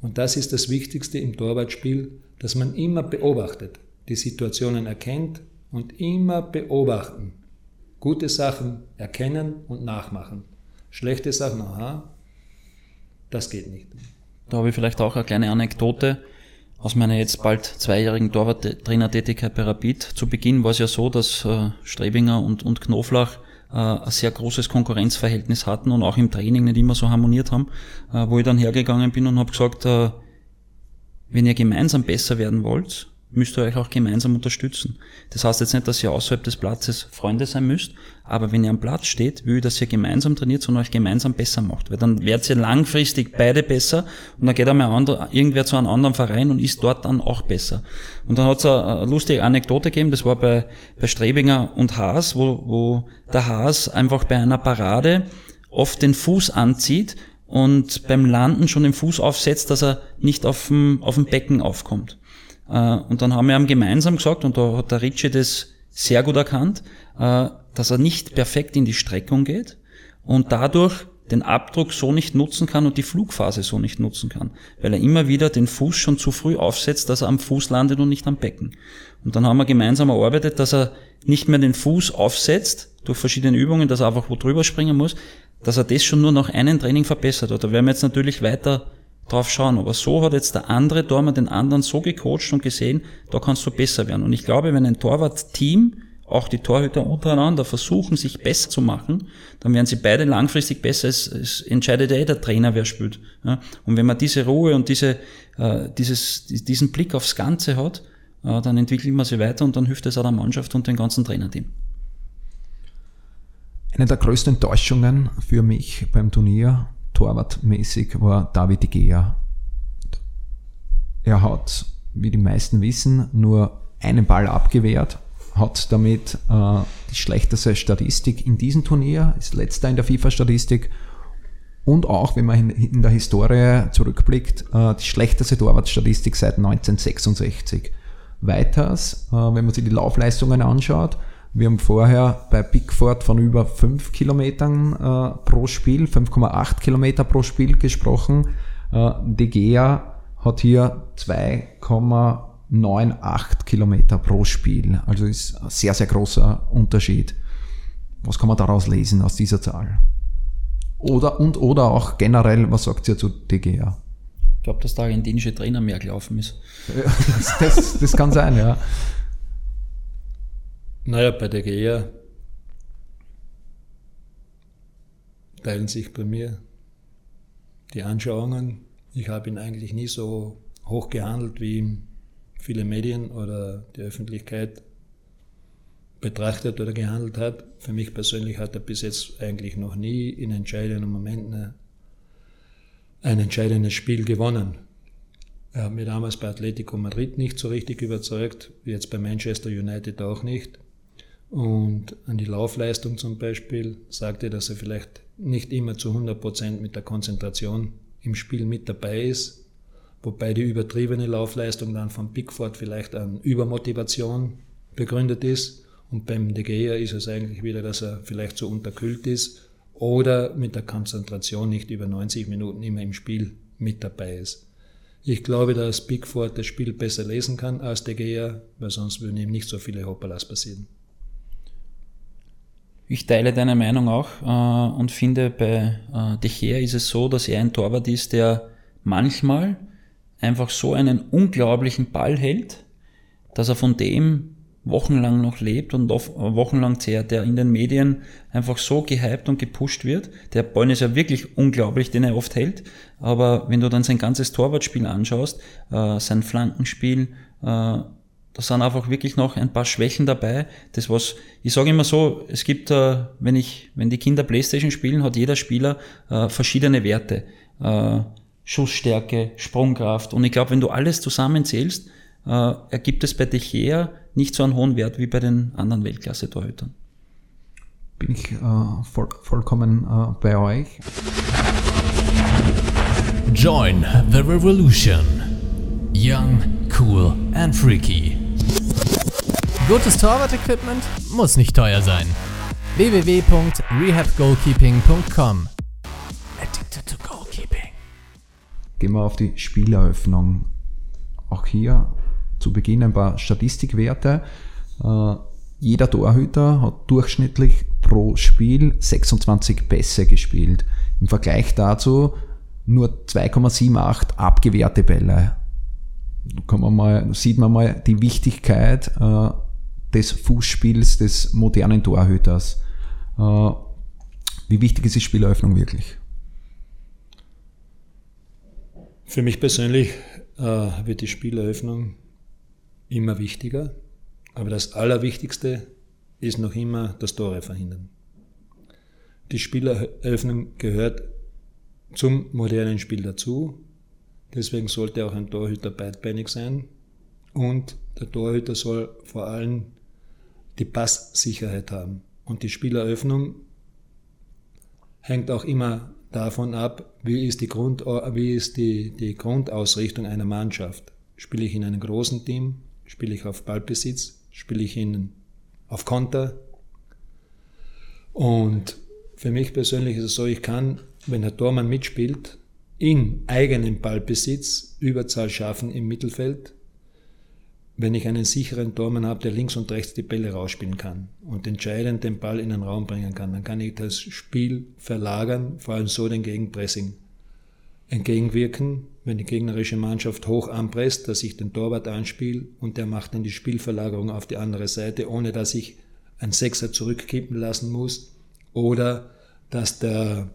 Und das ist das Wichtigste im Torwartspiel, dass man immer beobachtet, die Situationen erkennt und immer beobachten. Gute Sachen erkennen und nachmachen. Schlechte Sachen, aha, das geht nicht. Da habe ich vielleicht auch eine kleine Anekdote aus meiner jetzt bald zweijährigen Torwarttrainertätigkeit bei Rapid. Zu Beginn war es ja so, dass äh, Strebinger und, und Knoflach äh, ein sehr großes Konkurrenzverhältnis hatten und auch im Training nicht immer so harmoniert haben, äh, wo ich dann hergegangen bin und habe gesagt, äh, wenn ihr gemeinsam besser werden wollt, müsst ihr euch auch gemeinsam unterstützen. Das heißt jetzt nicht, dass ihr außerhalb des Platzes Freunde sein müsst, aber wenn ihr am Platz steht, will ich, dass ihr gemeinsam trainiert und euch gemeinsam besser macht, weil dann werdet ihr langfristig beide besser und dann geht einmal andere, irgendwer zu einem anderen Verein und ist dort dann auch besser. Und dann hat es eine lustige Anekdote gegeben, das war bei, bei Strebinger und Haas, wo, wo der Haas einfach bei einer Parade oft den Fuß anzieht und beim Landen schon den Fuß aufsetzt, dass er nicht auf dem, auf dem Becken aufkommt. Äh, und dann haben wir ihm gemeinsam gesagt, und da hat der Ritchie das sehr gut erkannt, äh, dass er nicht perfekt in die Streckung geht und dadurch den Abdruck so nicht nutzen kann und die Flugphase so nicht nutzen kann, weil er immer wieder den Fuß schon zu früh aufsetzt, dass er am Fuß landet und nicht am Becken. Und dann haben wir gemeinsam erarbeitet, dass er nicht mehr den Fuß aufsetzt durch verschiedene Übungen, dass er einfach wo drüber springen muss, dass er das schon nur nach einem Training verbessert hat. Da werden wir jetzt natürlich weiter drauf schauen. Aber so hat jetzt der andere Tormann den anderen so gecoacht und gesehen, da kannst du besser werden. Und ich glaube, wenn ein Torwart-Team, auch die Torhüter untereinander versuchen, sich besser zu machen, dann werden sie beide langfristig besser. Es, es entscheidet ja eh der Trainer, wer spielt. Ja? Und wenn man diese Ruhe und diese, äh, dieses, diesen Blick aufs Ganze hat, äh, dann entwickelt man sie weiter und dann hilft es auch der Mannschaft und dem ganzen Trainerteam. Eine der größten Enttäuschungen für mich beim Turnier torwartmäßig war David de Gea. Er hat, wie die meisten wissen, nur einen Ball abgewehrt, hat damit äh, die schlechteste Statistik in diesem Turnier, ist letzter in der FIFA-Statistik und auch, wenn man in, der Historie zurückblickt, äh, die schlechteste Torwartstatistik seit 1966. Weiters, äh, wenn man sich die Laufleistungen anschaut, wir haben vorher bei Pickford von über 5 Kilometern äh, pro Spiel, 5,8 Kilometer pro Spiel gesprochen. Äh, De Gea hat hier 2,98 Kilometer pro Spiel. Also ist ein sehr, sehr großer Unterschied. Was kann man daraus lesen aus dieser Zahl? Oder und oder auch generell, was sagt ihr zu De Gea? Ich glaube, dass der argentinische Trainer mehr gelaufen ist. das, das, das kann sein, ja. Naja, bei der GEA teilen sich bei mir die Anschauungen. Ich habe ihn eigentlich nie so hoch gehandelt, wie viele Medien oder die Öffentlichkeit betrachtet oder gehandelt hat. Für mich persönlich hat er bis jetzt eigentlich noch nie in entscheidenden Momenten ein entscheidendes Spiel gewonnen. Er hat mir damals bei Atletico Madrid nicht so richtig überzeugt, jetzt bei Manchester United auch nicht. Und an die Laufleistung zum Beispiel sagte, dass er vielleicht nicht immer zu 100% mit der Konzentration im Spiel mit dabei ist, wobei die übertriebene Laufleistung dann von Pickford vielleicht an Übermotivation begründet ist. Und beim De Gea ist es eigentlich wieder, dass er vielleicht so unterkühlt ist oder mit der Konzentration nicht über 90 Minuten immer im Spiel mit dabei ist. Ich glaube, dass Pickford das Spiel besser lesen kann als De Gea, weil sonst würden ihm nicht so viele Hoppalas passieren. Ich teile deine Meinung auch äh, und finde, bei äh, De Gea ist es so, dass er ein Torwart ist, der manchmal einfach so einen unglaublichen Ball hält, dass er von dem wochenlang noch lebt und wochenlang zehrt, der in den Medien einfach so gehypt und gepusht wird. Der Ball ist ja wirklich unglaublich, den er oft hält. Aber wenn du dann sein ganzes Torwartspiel anschaust, äh, sein Flankenspiel, äh, da sind einfach wirklich noch ein paar Schwächen dabei. Das was, ich sage immer so, es gibt, äh, wenn ich, wenn die Kinder Playstation spielen, hat jeder Spieler äh, verschiedene Werte. Äh, Schussstärke, Sprungkraft. Und ich glaube, wenn du alles zusammenzählst, äh, ergibt es bei dich her nicht so einen hohen Wert wie bei den anderen Weltklasse-Torhütern. Bin ich äh, voll, vollkommen äh, bei euch. Join the revolution. Young, cool and freaky. Gutes Torwart-Equipment muss nicht teuer sein. www.rehabgoalkeeping.com Addicted to Goalkeeping. Gehen wir auf die Spieleröffnung. Auch hier zu Beginn ein paar Statistikwerte. Äh, jeder Torhüter hat durchschnittlich pro Spiel 26 Pässe gespielt. Im Vergleich dazu nur 2,78 abgewehrte Bälle. Da man mal, sieht man mal die Wichtigkeit äh, des Fußspiels des modernen Torhüters. Äh, wie wichtig ist die Spieleröffnung wirklich? Für mich persönlich äh, wird die Spieleröffnung immer wichtiger, aber das Allerwichtigste ist noch immer das Tore verhindern. Die Spieleröffnung gehört zum modernen Spiel dazu, deswegen sollte auch ein Torhüter beidbeinig sein und der Torhüter soll vor allem die Passsicherheit haben. Und die Spieleröffnung hängt auch immer davon ab, wie ist die, Grund, wie ist die, die Grundausrichtung einer Mannschaft. Spiele ich in einem großen Team Spiele ich auf Ballbesitz? Spiele ich ihn auf Konter? Und für mich persönlich ist es so, ich kann, wenn der Tormann mitspielt, in eigenem Ballbesitz Überzahl schaffen im Mittelfeld, wenn ich einen sicheren Tormann habe, der links und rechts die Bälle rausspielen kann und entscheidend den Ball in den Raum bringen kann, dann kann ich das Spiel verlagern, vor allem so den Gegenpressing entgegenwirken, wenn die gegnerische Mannschaft hoch anpresst, dass ich den Torwart anspiele und der macht dann die Spielverlagerung auf die andere Seite, ohne dass ich ein Sechser zurückkippen lassen muss oder dass der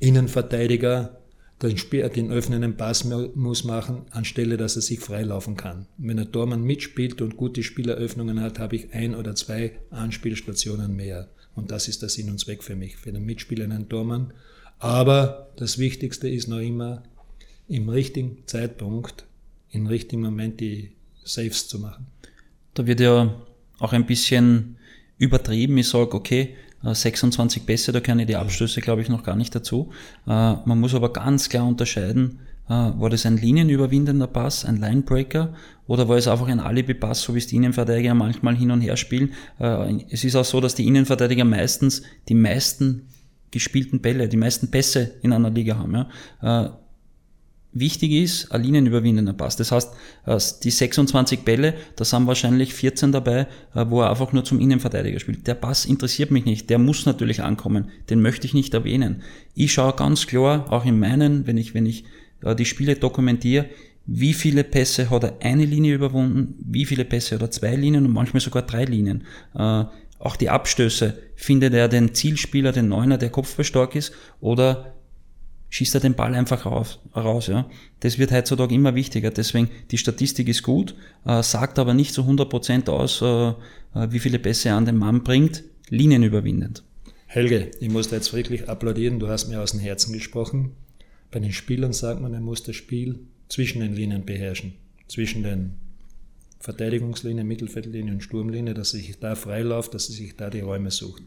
Innenverteidiger den, Spiel, den öffnenden Pass muss machen, anstelle dass er sich freilaufen kann. Wenn der Tormann mitspielt und gute Spieleröffnungen hat, habe ich ein oder zwei Anspielstationen mehr. Und das ist der Sinn und Zweck für mich, für den mitspielenden Tormann aber das Wichtigste ist noch immer, im richtigen Zeitpunkt, im richtigen Moment die Saves zu machen. Da wird ja auch ein bisschen übertrieben. Ich sage, okay, 26 äh, Pässe, da keine die Abstöße, glaube ich, noch gar nicht dazu. Äh, man muss aber ganz klar unterscheiden, äh, war das ein linienüberwindender Pass, ein Linebreaker, oder war es einfach ein Alibi-Pass, so wie es die Innenverteidiger manchmal hin und her spielen? Es ist auch so, dass die Innenverteidiger meistens die meisten gespielten Bälle, die meisten Pässe in einer Liga haben. Ja. Wichtig ist, ein linienüberwindender Pass. Das heißt, äh, die 26 Bälle, da sind wahrscheinlich 14 dabei, äh, wo er einfach nur zum Innenverteidiger spielt. Der Pass interessiert mich nicht, der muss natürlich ankommen, den möchte ich nicht erwähnen. Ich schaue ganz klar, auch in meinen, wenn ich, wenn ich äh, die Spiele dokumentiere, wie viele Pässe hat er eine Linie überwunden, wie viele Pässe hat er zwei Linien und manchmal sogar drei Linien. Auch die Abstöße, findet er den Zielspieler, den Neuner, der kopfballstark ist, oder schießt er den Ball einfach raus. raus ja. Das wird heutzutage immer wichtiger. Deswegen, die Statistik ist gut, äh, sagt aber nicht zu 100% aus, äh, äh, wie viele Pässe er an den Mann bringt, linienüberwindend. Helge, ich muss da jetzt wirklich applaudieren, du hast mir aus dem Herzen gesprochen. Bei den Spielern sagt man, er muss das Spiel zwischen den Linien beherrschen. Zwischen den Verteidigungslinie, Mittelfeldlinie und Sturmlinie, dass er sich da freiläuft, dass er sich da die Räume sucht.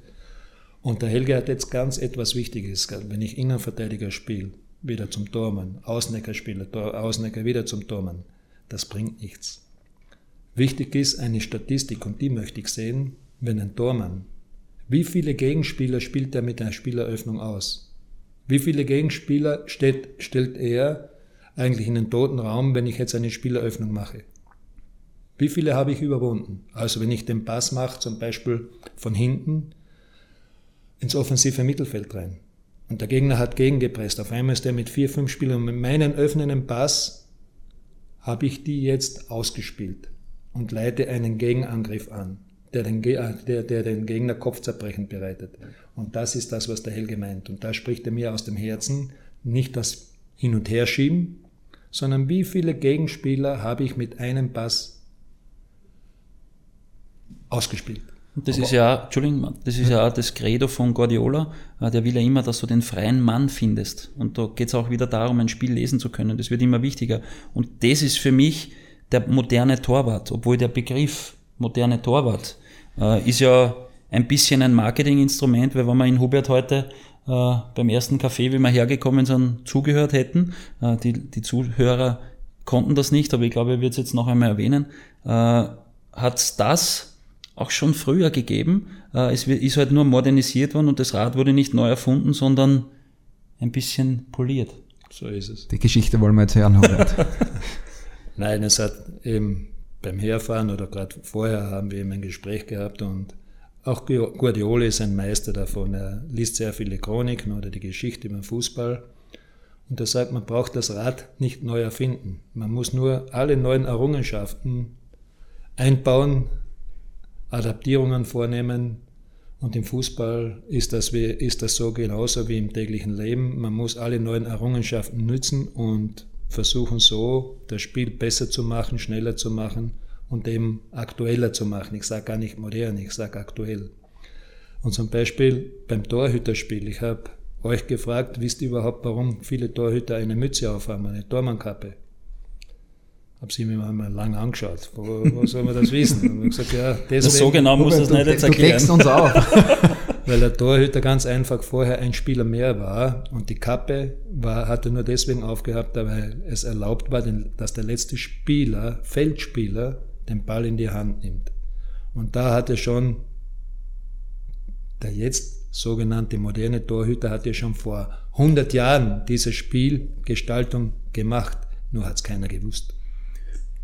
Und der Helge hat jetzt ganz etwas Wichtiges. Wenn ich Innenverteidiger spiele, wieder zum Tormann, Außenecker spiele, Außenecker wieder zum Tormann, das bringt nichts. Wichtig ist eine Statistik und die möchte ich sehen, wenn ein Tormann, wie viele Gegenspieler spielt er mit einer Spieleröffnung aus? Wie viele Gegenspieler steht, stellt er eigentlich in den toten Raum, wenn ich jetzt eine Spieleröffnung mache? Wie viele habe ich überwunden? Also wenn ich den Pass mache, zum Beispiel von hinten ins offensive Mittelfeld rein. Und der Gegner hat gegengepresst. Auf einmal ist er mit vier, fünf Spielern. Und mit meinem öffnenden Pass habe ich die jetzt ausgespielt und leite einen Gegenangriff an, der den, der, der den Gegner Kopfzerbrechen bereitet. Und das ist das, was der Helge meint. Und da spricht er mir aus dem Herzen, nicht das Hin- und Herschieben, sondern wie viele Gegenspieler habe ich mit einem Pass ausgespielt. Das Aber ist ja, Entschuldigung, das ist ja auch das Credo von Guardiola. Äh, der will ja immer, dass du den freien Mann findest. Und da geht es auch wieder darum, ein Spiel lesen zu können. Das wird immer wichtiger. Und das ist für mich der moderne Torwart, obwohl der Begriff moderne Torwart äh, ist ja ein bisschen ein Marketinginstrument, weil wenn wir in Hubert heute äh, beim ersten Café, wie wir hergekommen sind, zugehört hätten, äh, die, die Zuhörer konnten das nicht, aber ich glaube, er wird es jetzt noch einmal erwähnen, äh, hat das auch schon früher gegeben. Äh, es ist halt nur modernisiert worden und das Rad wurde nicht neu erfunden, sondern ein bisschen poliert. So ist es. Die Geschichte wollen wir jetzt hören, Hubert. Nein, es hat eben beim Herfahren oder gerade vorher haben wir eben ein Gespräch gehabt und auch Guardiola ist ein Meister davon. Er liest sehr viele Chroniken oder die Geschichte über den Fußball. Und er sagt, man braucht das Rad nicht neu erfinden. Man muss nur alle neuen Errungenschaften einbauen, Adaptierungen vornehmen. Und im Fußball ist das, wie, ist das so genauso wie im täglichen Leben. Man muss alle neuen Errungenschaften nützen und versuchen so, das Spiel besser zu machen, schneller zu machen und eben aktueller zu machen. Ich sage gar nicht modern, ich sage aktuell. Und zum Beispiel beim Torhüterspiel, ich habe euch gefragt, wisst ihr überhaupt, warum viele Torhüter eine Mütze aufhaben, eine Tormannkappe? Habe sie mir mal lang angeschaut. Wo, wo soll man das wissen? Und gesagt, ja, deswegen, so genau muss das nicht jetzt erklären. Du uns auf. Weil der Torhüter ganz einfach vorher ein Spieler mehr war und die Kappe war, hatte nur deswegen aufgehabt, weil es erlaubt war, dass der letzte Spieler, Feldspieler, den Ball in die Hand nimmt. Und da hatte schon der jetzt sogenannte moderne Torhüter hat ja schon vor 100 Jahren diese Spielgestaltung gemacht, nur hat es keiner gewusst.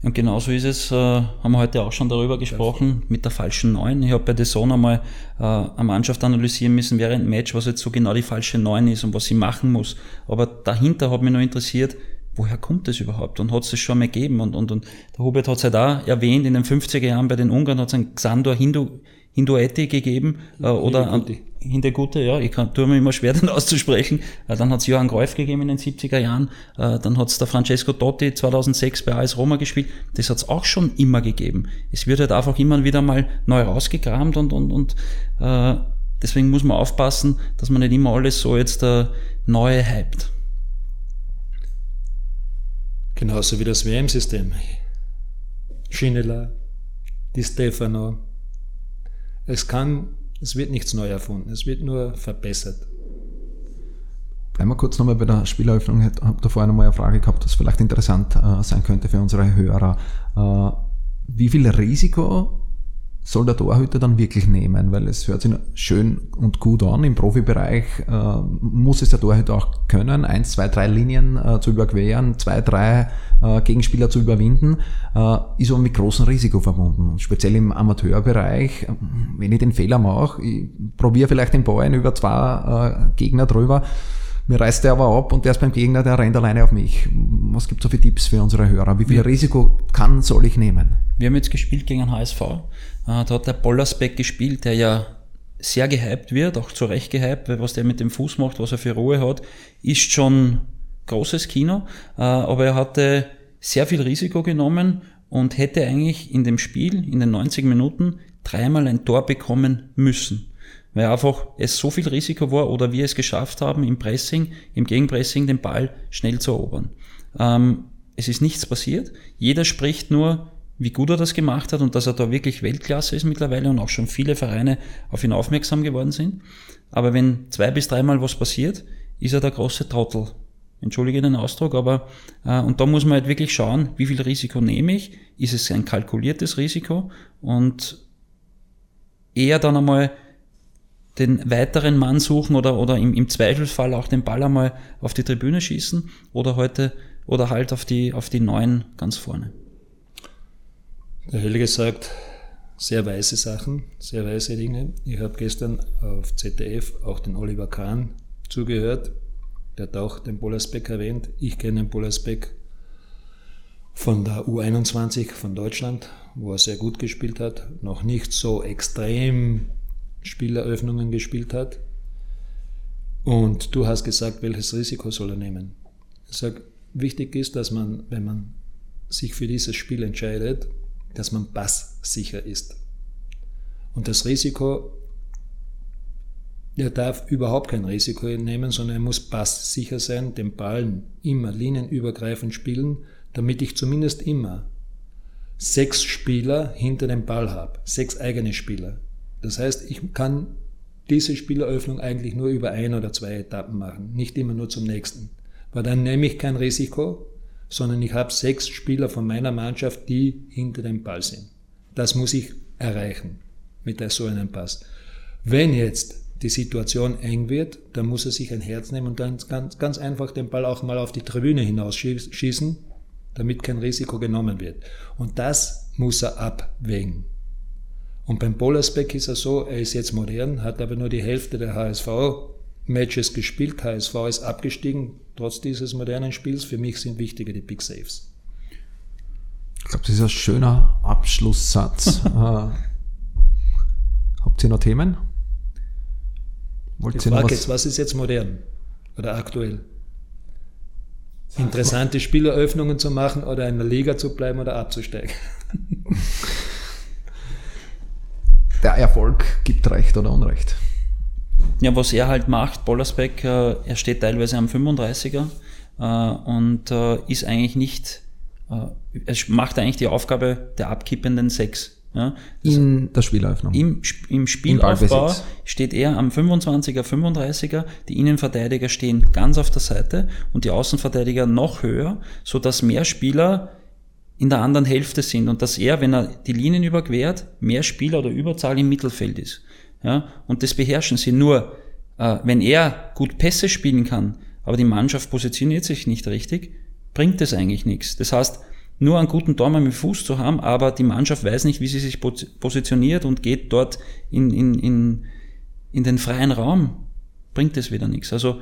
Und genauso ist es, äh, haben wir heute auch schon darüber gesprochen, mit der falschen Neun. Ich habe bei der Zone einmal äh, eine Mannschaft analysieren müssen während dem Match, was jetzt so genau die falsche Neun ist und was sie machen muss. Aber dahinter hat mich nur interessiert, woher kommt das überhaupt und hat es das schon mal gegeben? Und, und, und der Hubert hat es halt auch erwähnt, in den 50er Jahren bei den Ungarn hat es einen Xandor Hindu, Hinduetti gegeben äh, oder Hintergute, ja, ich kann, tue mir immer schwer, den auszusprechen. Äh, dann hat es Johann Greuf gegeben in den 70er Jahren, äh, dann hat es der Francesco Totti 2006 bei AS Roma gespielt. Das hat es auch schon immer gegeben. Es wird halt einfach immer wieder mal neu rausgekramt und, und, und äh, deswegen muss man aufpassen, dass man nicht immer alles so jetzt äh, neu hypt. Genauso wie das WM-System. Schinela, Di Stefano. Es kann, es wird nichts neu erfunden, es wird nur verbessert. Bleiben wir kurz nochmal bei der Spieleröffnung. Ich habe da vorher nochmal eine Frage gehabt, was vielleicht interessant äh, sein könnte für unsere Hörer. Äh, wie viel Risiko soll der Torhüter dann wirklich nehmen, weil es hört sich schön und gut an. Im Profibereich äh, muss es der Torhüter auch können, eins, zwei, drei Linien äh, zu überqueren, zwei, drei äh, Gegenspieler zu überwinden, äh, ist aber mit großem Risiko verbunden. Speziell im Amateurbereich, äh, wenn ich den Fehler mache, ich probiere vielleicht den Ball über zwei äh, Gegner drüber, mir reißt der aber ab und der ist beim Gegner, der rennt alleine auf mich. Was gibt es so für Tipps für unsere Hörer? Wie viel Risiko kann, soll ich nehmen? Wir haben jetzt gespielt gegen HSV. Äh, da hat der Bollersbeck gespielt, der ja sehr gehypt wird, auch zu Recht gehypt, weil was der mit dem Fuß macht, was er für Ruhe hat, ist schon großes Kino. Äh, aber er hatte sehr viel Risiko genommen und hätte eigentlich in dem Spiel, in den 90 Minuten, dreimal ein Tor bekommen müssen. Weil einfach es so viel Risiko war oder wir es geschafft haben, im Pressing, im Gegenpressing den Ball schnell zu erobern. Ähm, es ist nichts passiert. Jeder spricht nur, wie gut er das gemacht hat und dass er da wirklich Weltklasse ist mittlerweile und auch schon viele Vereine auf ihn aufmerksam geworden sind. Aber wenn zwei bis dreimal was passiert, ist er der große Trottel. Entschuldige den Ausdruck, aber äh, und da muss man halt wirklich schauen, wie viel Risiko nehme ich? Ist es ein kalkuliertes Risiko? Und eher dann einmal den weiteren Mann suchen oder, oder im, im Zweifelsfall auch den Ball einmal auf die Tribüne schießen oder heute oder halt auf die, auf die neuen ganz vorne. Der Helge sagt sehr weise Sachen, sehr weise Dinge. Ich habe gestern auf ZDF auch den Oliver Kahn zugehört. Der hat auch den Bolasbeck erwähnt. Ich kenne den Bolasbeck von der U21 von Deutschland, wo er sehr gut gespielt hat, noch nicht so extrem Spieleröffnungen gespielt hat. Und du hast gesagt, welches Risiko soll er nehmen? Ich sage, wichtig ist, dass man, wenn man sich für dieses Spiel entscheidet, dass man passsicher ist. Und das Risiko, er darf überhaupt kein Risiko nehmen, sondern er muss passsicher sein, den Ballen immer linienübergreifend spielen, damit ich zumindest immer sechs Spieler hinter dem Ball habe, sechs eigene Spieler. Das heißt, ich kann diese Spieleröffnung eigentlich nur über ein oder zwei Etappen machen, nicht immer nur zum nächsten. Weil dann nehme ich kein Risiko, sondern ich habe sechs Spieler von meiner Mannschaft, die hinter dem Ball sind. Das muss ich erreichen mit so einem Pass. Wenn jetzt die Situation eng wird, dann muss er sich ein Herz nehmen und dann ganz, ganz einfach den Ball auch mal auf die Tribüne hinausschießen, damit kein Risiko genommen wird. Und das muss er abwägen. Und beim Bolasbeck ist er so, er ist jetzt modern, hat aber nur die Hälfte der HSV-Matches gespielt. HSV ist abgestiegen, trotz dieses modernen Spiels. Für mich sind wichtiger die Big Saves. Ich glaube, das ist ein schöner Abschlusssatz. äh, habt ihr noch Themen? Wollt die Frage was? jetzt, was ist jetzt modern oder aktuell? Interessante Spieleröffnungen zu machen oder in der Liga zu bleiben oder abzusteigen? der Erfolg gibt Recht oder Unrecht. Ja, was er halt macht, Bollersbeck, äh, er steht teilweise am 35er äh, und äh, ist eigentlich nicht, er macht eigentlich die Aufgabe der abkippenden Sechs. Ja, in der Spieleröffnung. Im, Im Spielaufbau steht er am 25er, 35er, die Innenverteidiger stehen ganz auf der Seite und die Außenverteidiger noch höher, so dass mehr Spieler in der anderen Hälfte sind und dass er, wenn er die Linien überquert, mehr Spieler oder Überzahl im Mittelfeld ist. Ja, und das beherrschen sie nur, äh, wenn er gut Pässe spielen kann, aber die Mannschaft positioniert sich nicht richtig, bringt es eigentlich nichts. Das heißt, nur einen guten Tormann mit Fuß zu haben, aber die Mannschaft weiß nicht, wie sie sich positioniert und geht dort in, in, in, in den freien Raum, bringt es wieder nichts. Also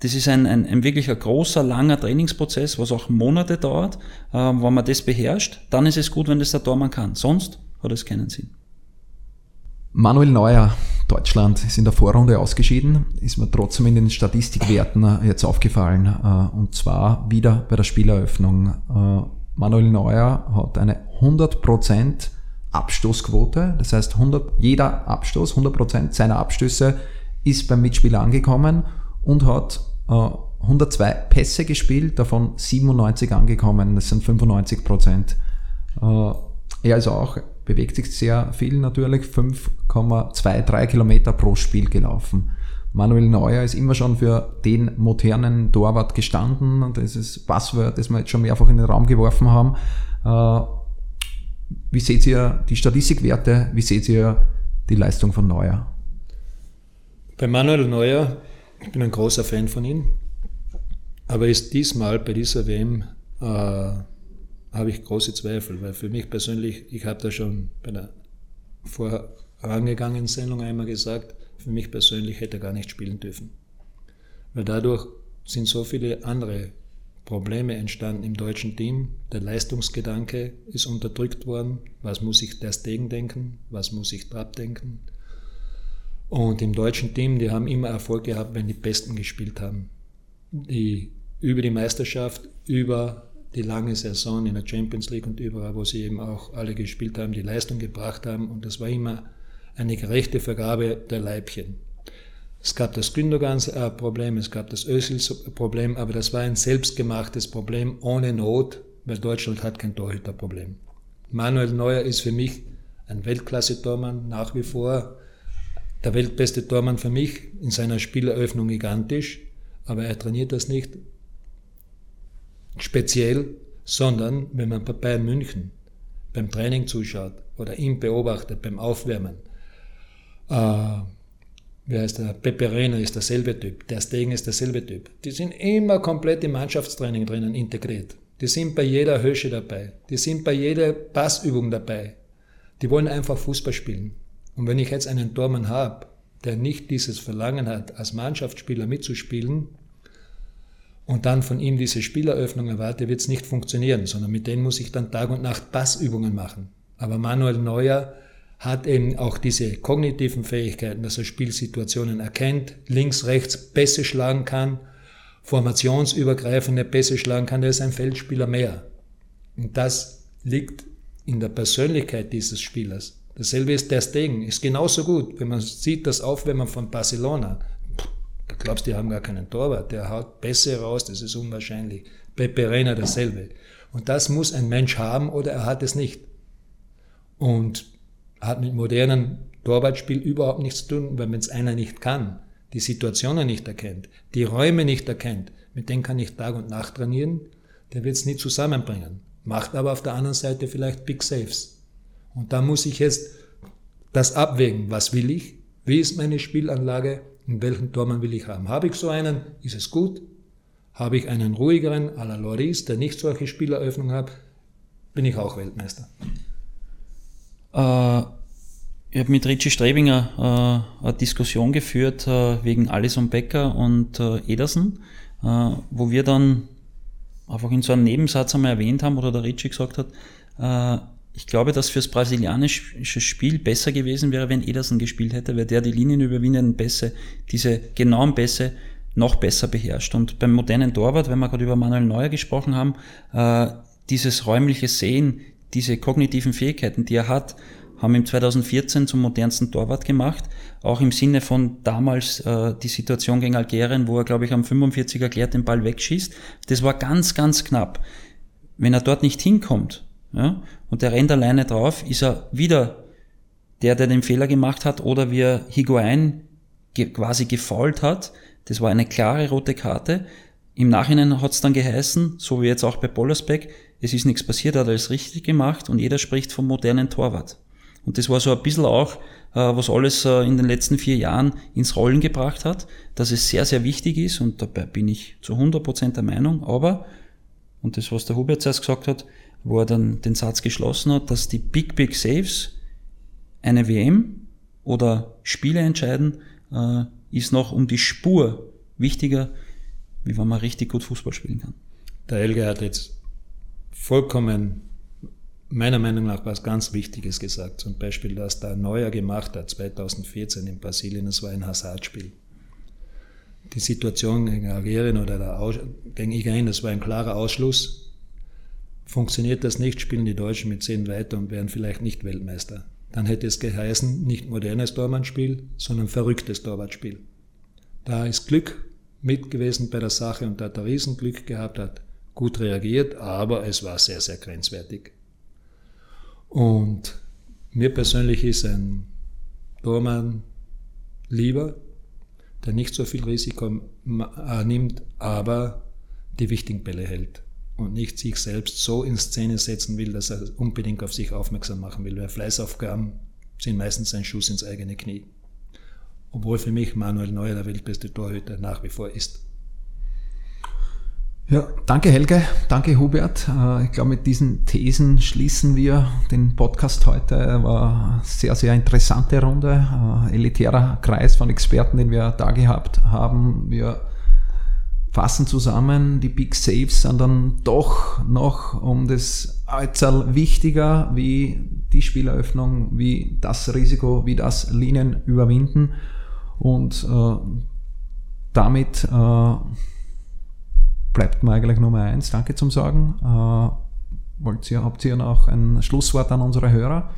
das ist ein, ein, ein wirklich ein großer, langer Trainingsprozess, was auch Monate dauert. Äh, wenn man das beherrscht, dann ist es gut, wenn das der Tormann kann. Sonst hat es keinen Sinn. Manuel Neuer, Deutschland ist in der Vorrunde ausgeschieden, ist mir trotzdem in den Statistikwerten äh, jetzt aufgefallen. Äh, und zwar wieder bei der Spieleröffnung. Äh, Manuel Neuer hat eine 100% Abstoßquote. Das heißt, 100, jeder Abstoß, 100% seiner Abstöße ist beim Mitspieler angekommen und hat äh, 102 Pässe gespielt, davon 97 angekommen, das sind 95 Prozent. Äh, er ist auch, bewegt sich sehr viel natürlich, 5,23 Kilometer pro Spiel gelaufen. Manuel Neuer ist immer schon für den modernen Torwart gestanden und das ist Passwort, das wir jetzt schon mehrfach in den Raum geworfen haben. Äh, wie seht ihr die Statistikwerte? Wie seht ihr die Leistung von Neuer? Bei Manuel Neuer ich bin ein großer Fan von ihm. Aber ist diesmal bei dieser WM äh, habe ich große Zweifel, weil für mich persönlich, ich habe da schon bei der vorangegangenen Sendung einmal gesagt, für mich persönlich hätte er gar nicht spielen dürfen. Weil dadurch sind so viele andere Probleme entstanden im deutschen Team. Der Leistungsgedanke ist unterdrückt worden. Was muss ich der Stegen denken? Was muss ich Trapp denken? Und im deutschen Team, die haben immer Erfolg gehabt, wenn die Besten gespielt haben. Die über die Meisterschaft, über die lange Saison in der Champions League und überall, wo sie eben auch alle gespielt haben, die Leistung gebracht haben. Und das war immer eine gerechte Vergabe der Leibchen. Es gab das Gündogan-Problem, es gab das Özil-Problem, aber das war ein selbstgemachtes Problem ohne Not, weil Deutschland hat kein Torhüterproblem. Manuel Neuer ist für mich ein Weltklasse-Tormann, nach wie vor der weltbeste Tormann für mich, in seiner Spieleröffnung gigantisch, aber er trainiert das nicht speziell, sondern wenn man bei Bayern München beim Training zuschaut oder ihn beobachtet beim Aufwärmen, äh, wie heißt der, Pepe Reina ist derselbe Typ, der Stegen ist derselbe Typ. Die sind immer komplett im Mannschaftstraining drinnen integriert. Die sind bei jeder Hösche dabei. Die sind bei jeder Passübung dabei. Die wollen einfach Fußball spielen. Und wenn ich jetzt einen Tormann habe, der nicht dieses Verlangen hat, als Mannschaftsspieler mitzuspielen, und dann von ihm diese Spieleröffnung erwarte, wird es nicht funktionieren, sondern mit denen muss ich dann Tag und Nacht Passübungen machen. Aber Manuel Neuer hat eben auch diese kognitiven Fähigkeiten, dass er Spielsituationen erkennt, links, rechts Pässe schlagen kann, formationsübergreifende Pässe schlagen kann, der ist ein Feldspieler mehr. Und das liegt in der Persönlichkeit dieses Spielers. Dasselbe ist der Stegen, ist genauso gut. Wenn man sieht das Aufwärmen von Barcelona, da glaubst du, die haben gar keinen Torwart, der haut Pässe raus, das ist unwahrscheinlich. Pepe Reina dasselbe. Und das muss ein Mensch haben oder er hat es nicht. Und hat mit modernem Torwartspiel überhaupt nichts zu tun, weil wenn es einer nicht kann, die Situationen nicht erkennt, die Räume nicht erkennt, mit denen kann ich Tag und Nacht trainieren, der wird es nie zusammenbringen. Macht aber auf der anderen Seite vielleicht Big Saves. Und da muss ich jetzt das abwägen. Was will ich? Wie ist meine Spielanlage? In welchen Tormann will ich haben? Habe ich so einen? Ist es gut? Habe ich einen ruhigeren, à la Loris, der nicht solche Spieleröffnungen hat? Bin ich auch Weltmeister. Äh, ich habe mit Richie Strebinger äh, eine Diskussion geführt äh, wegen Alison Becker und äh, Ederson, äh, wo wir dann einfach in so einem Nebensatz einmal erwähnt haben, oder der Richie gesagt hat, äh, ich glaube, dass fürs brasilianische Spiel besser gewesen wäre, wenn Ederson gespielt hätte, weil der die linienüberwindenden Pässe, diese genauen Pässe noch besser beherrscht. Und beim modernen Torwart, wenn wir gerade über Manuel Neuer gesprochen haben, äh, dieses räumliche Sehen, diese kognitiven Fähigkeiten, die er hat, haben ihm 2014 zum modernsten Torwart gemacht. Auch im Sinne von damals äh, die Situation gegen Algerien, wo er, glaube ich, am 45 erklärt den Ball wegschießt. Das war ganz, ganz knapp. Wenn er dort nicht hinkommt ja, und der rennt alleine drauf, ist er wieder der, der den Fehler gemacht hat oder wie er Higuain ge quasi gefault hat. Das war eine klare rote Karte. Im Nachhinein hat es dann geheißen, so wie jetzt auch bei Bollersbeck, es ist nichts passiert, er hat alles richtig gemacht und jeder spricht vom modernen Torwart. Und das war so ein bisschen auch, äh, was alles äh, in den letzten vier Jahren ins Rollen gebracht hat, dass es sehr, sehr wichtig ist und dabei bin ich zu 100% der Meinung, aber, und das, was der Hubert zuerst gesagt hat, wo er dann den Satz geschlossen hat, dass die Big, Big Saves eine WM oder Spiele entscheiden, äh, ist noch um die Spur wichtiger, wie wenn man richtig gut Fußball spielen kann. Der Helge hat jetzt vollkommen meiner Meinung nach was ganz Wichtiges gesagt. Zum Beispiel, dass da Neuer gemacht hat 2014 in Brasilien, das war ein Hasardspiel. Die Situation gegen Algerien oder der Aus gegen Igain, das war ein klarer Ausschluss. Funktioniert das nicht, spielen die Deutschen mit 10 weiter und wären vielleicht nicht Weltmeister. Dann hätte es geheißen, nicht modernes Torwandspiel, sondern verrücktes Torwartspiel. Da ist Glück mit gewesen bei der Sache und da hat er Riesenglück gehabt, hat gut reagiert, aber es war sehr, sehr grenzwertig. Und mir persönlich ist ein Tormann lieber, der nicht so viel Risiko äh, nimmt, aber die wichtigen Bälle hält und nicht sich selbst so in Szene setzen will, dass er unbedingt auf sich aufmerksam machen will. Weil Fleißaufgaben sind meistens ein Schuss ins eigene Knie. Obwohl für mich Manuel Neuer der weltbeste Torhüter nach wie vor ist. Ja, danke Helge, danke Hubert. Äh, ich glaube, mit diesen Thesen schließen wir den Podcast heute. War eine sehr, sehr interessante Runde. Äh, elitärer Kreis von Experten, den wir da gehabt haben. Wir fassen zusammen, die Big Saves sind dann doch noch um das Äußerl wichtiger wie die Spieleröffnung, wie das Risiko, wie das Linien überwinden. Und äh, damit äh, bleibt mir eigentlich Nummer eins. Danke zum Sagen. Äh, wollt ihr, habt ihr noch ein Schlusswort an unsere Hörer?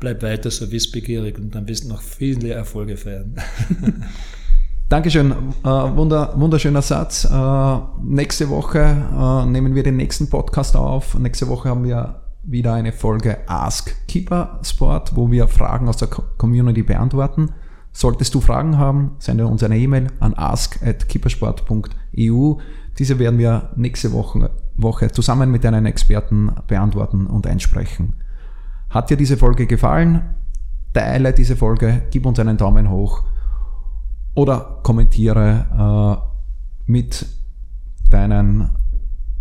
Bleib weiter so wissbegierig und dann wirst du noch viele Erfolge feiern. Dankeschön. Äh, wunder, wunderschöner Satz. Äh, nächste Woche äh, nehmen wir den nächsten Podcast auf. Nächste Woche haben wir wieder eine Folge Ask Keeper Sport, wo wir Fragen aus der Community beantworten. Solltest du Fragen haben, sende uns eine E-Mail an ask.keepersport.eu. Diese werden wir nächste Woche, Woche zusammen mit einem Experten beantworten und einsprechen. Hat dir diese Folge gefallen? Teile diese Folge, gib uns einen Daumen hoch oder kommentiere äh, mit deinen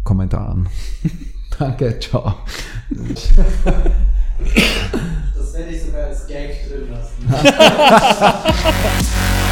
Kommentaren. Danke, ciao. Das werde ich sogar als Gag drin lassen.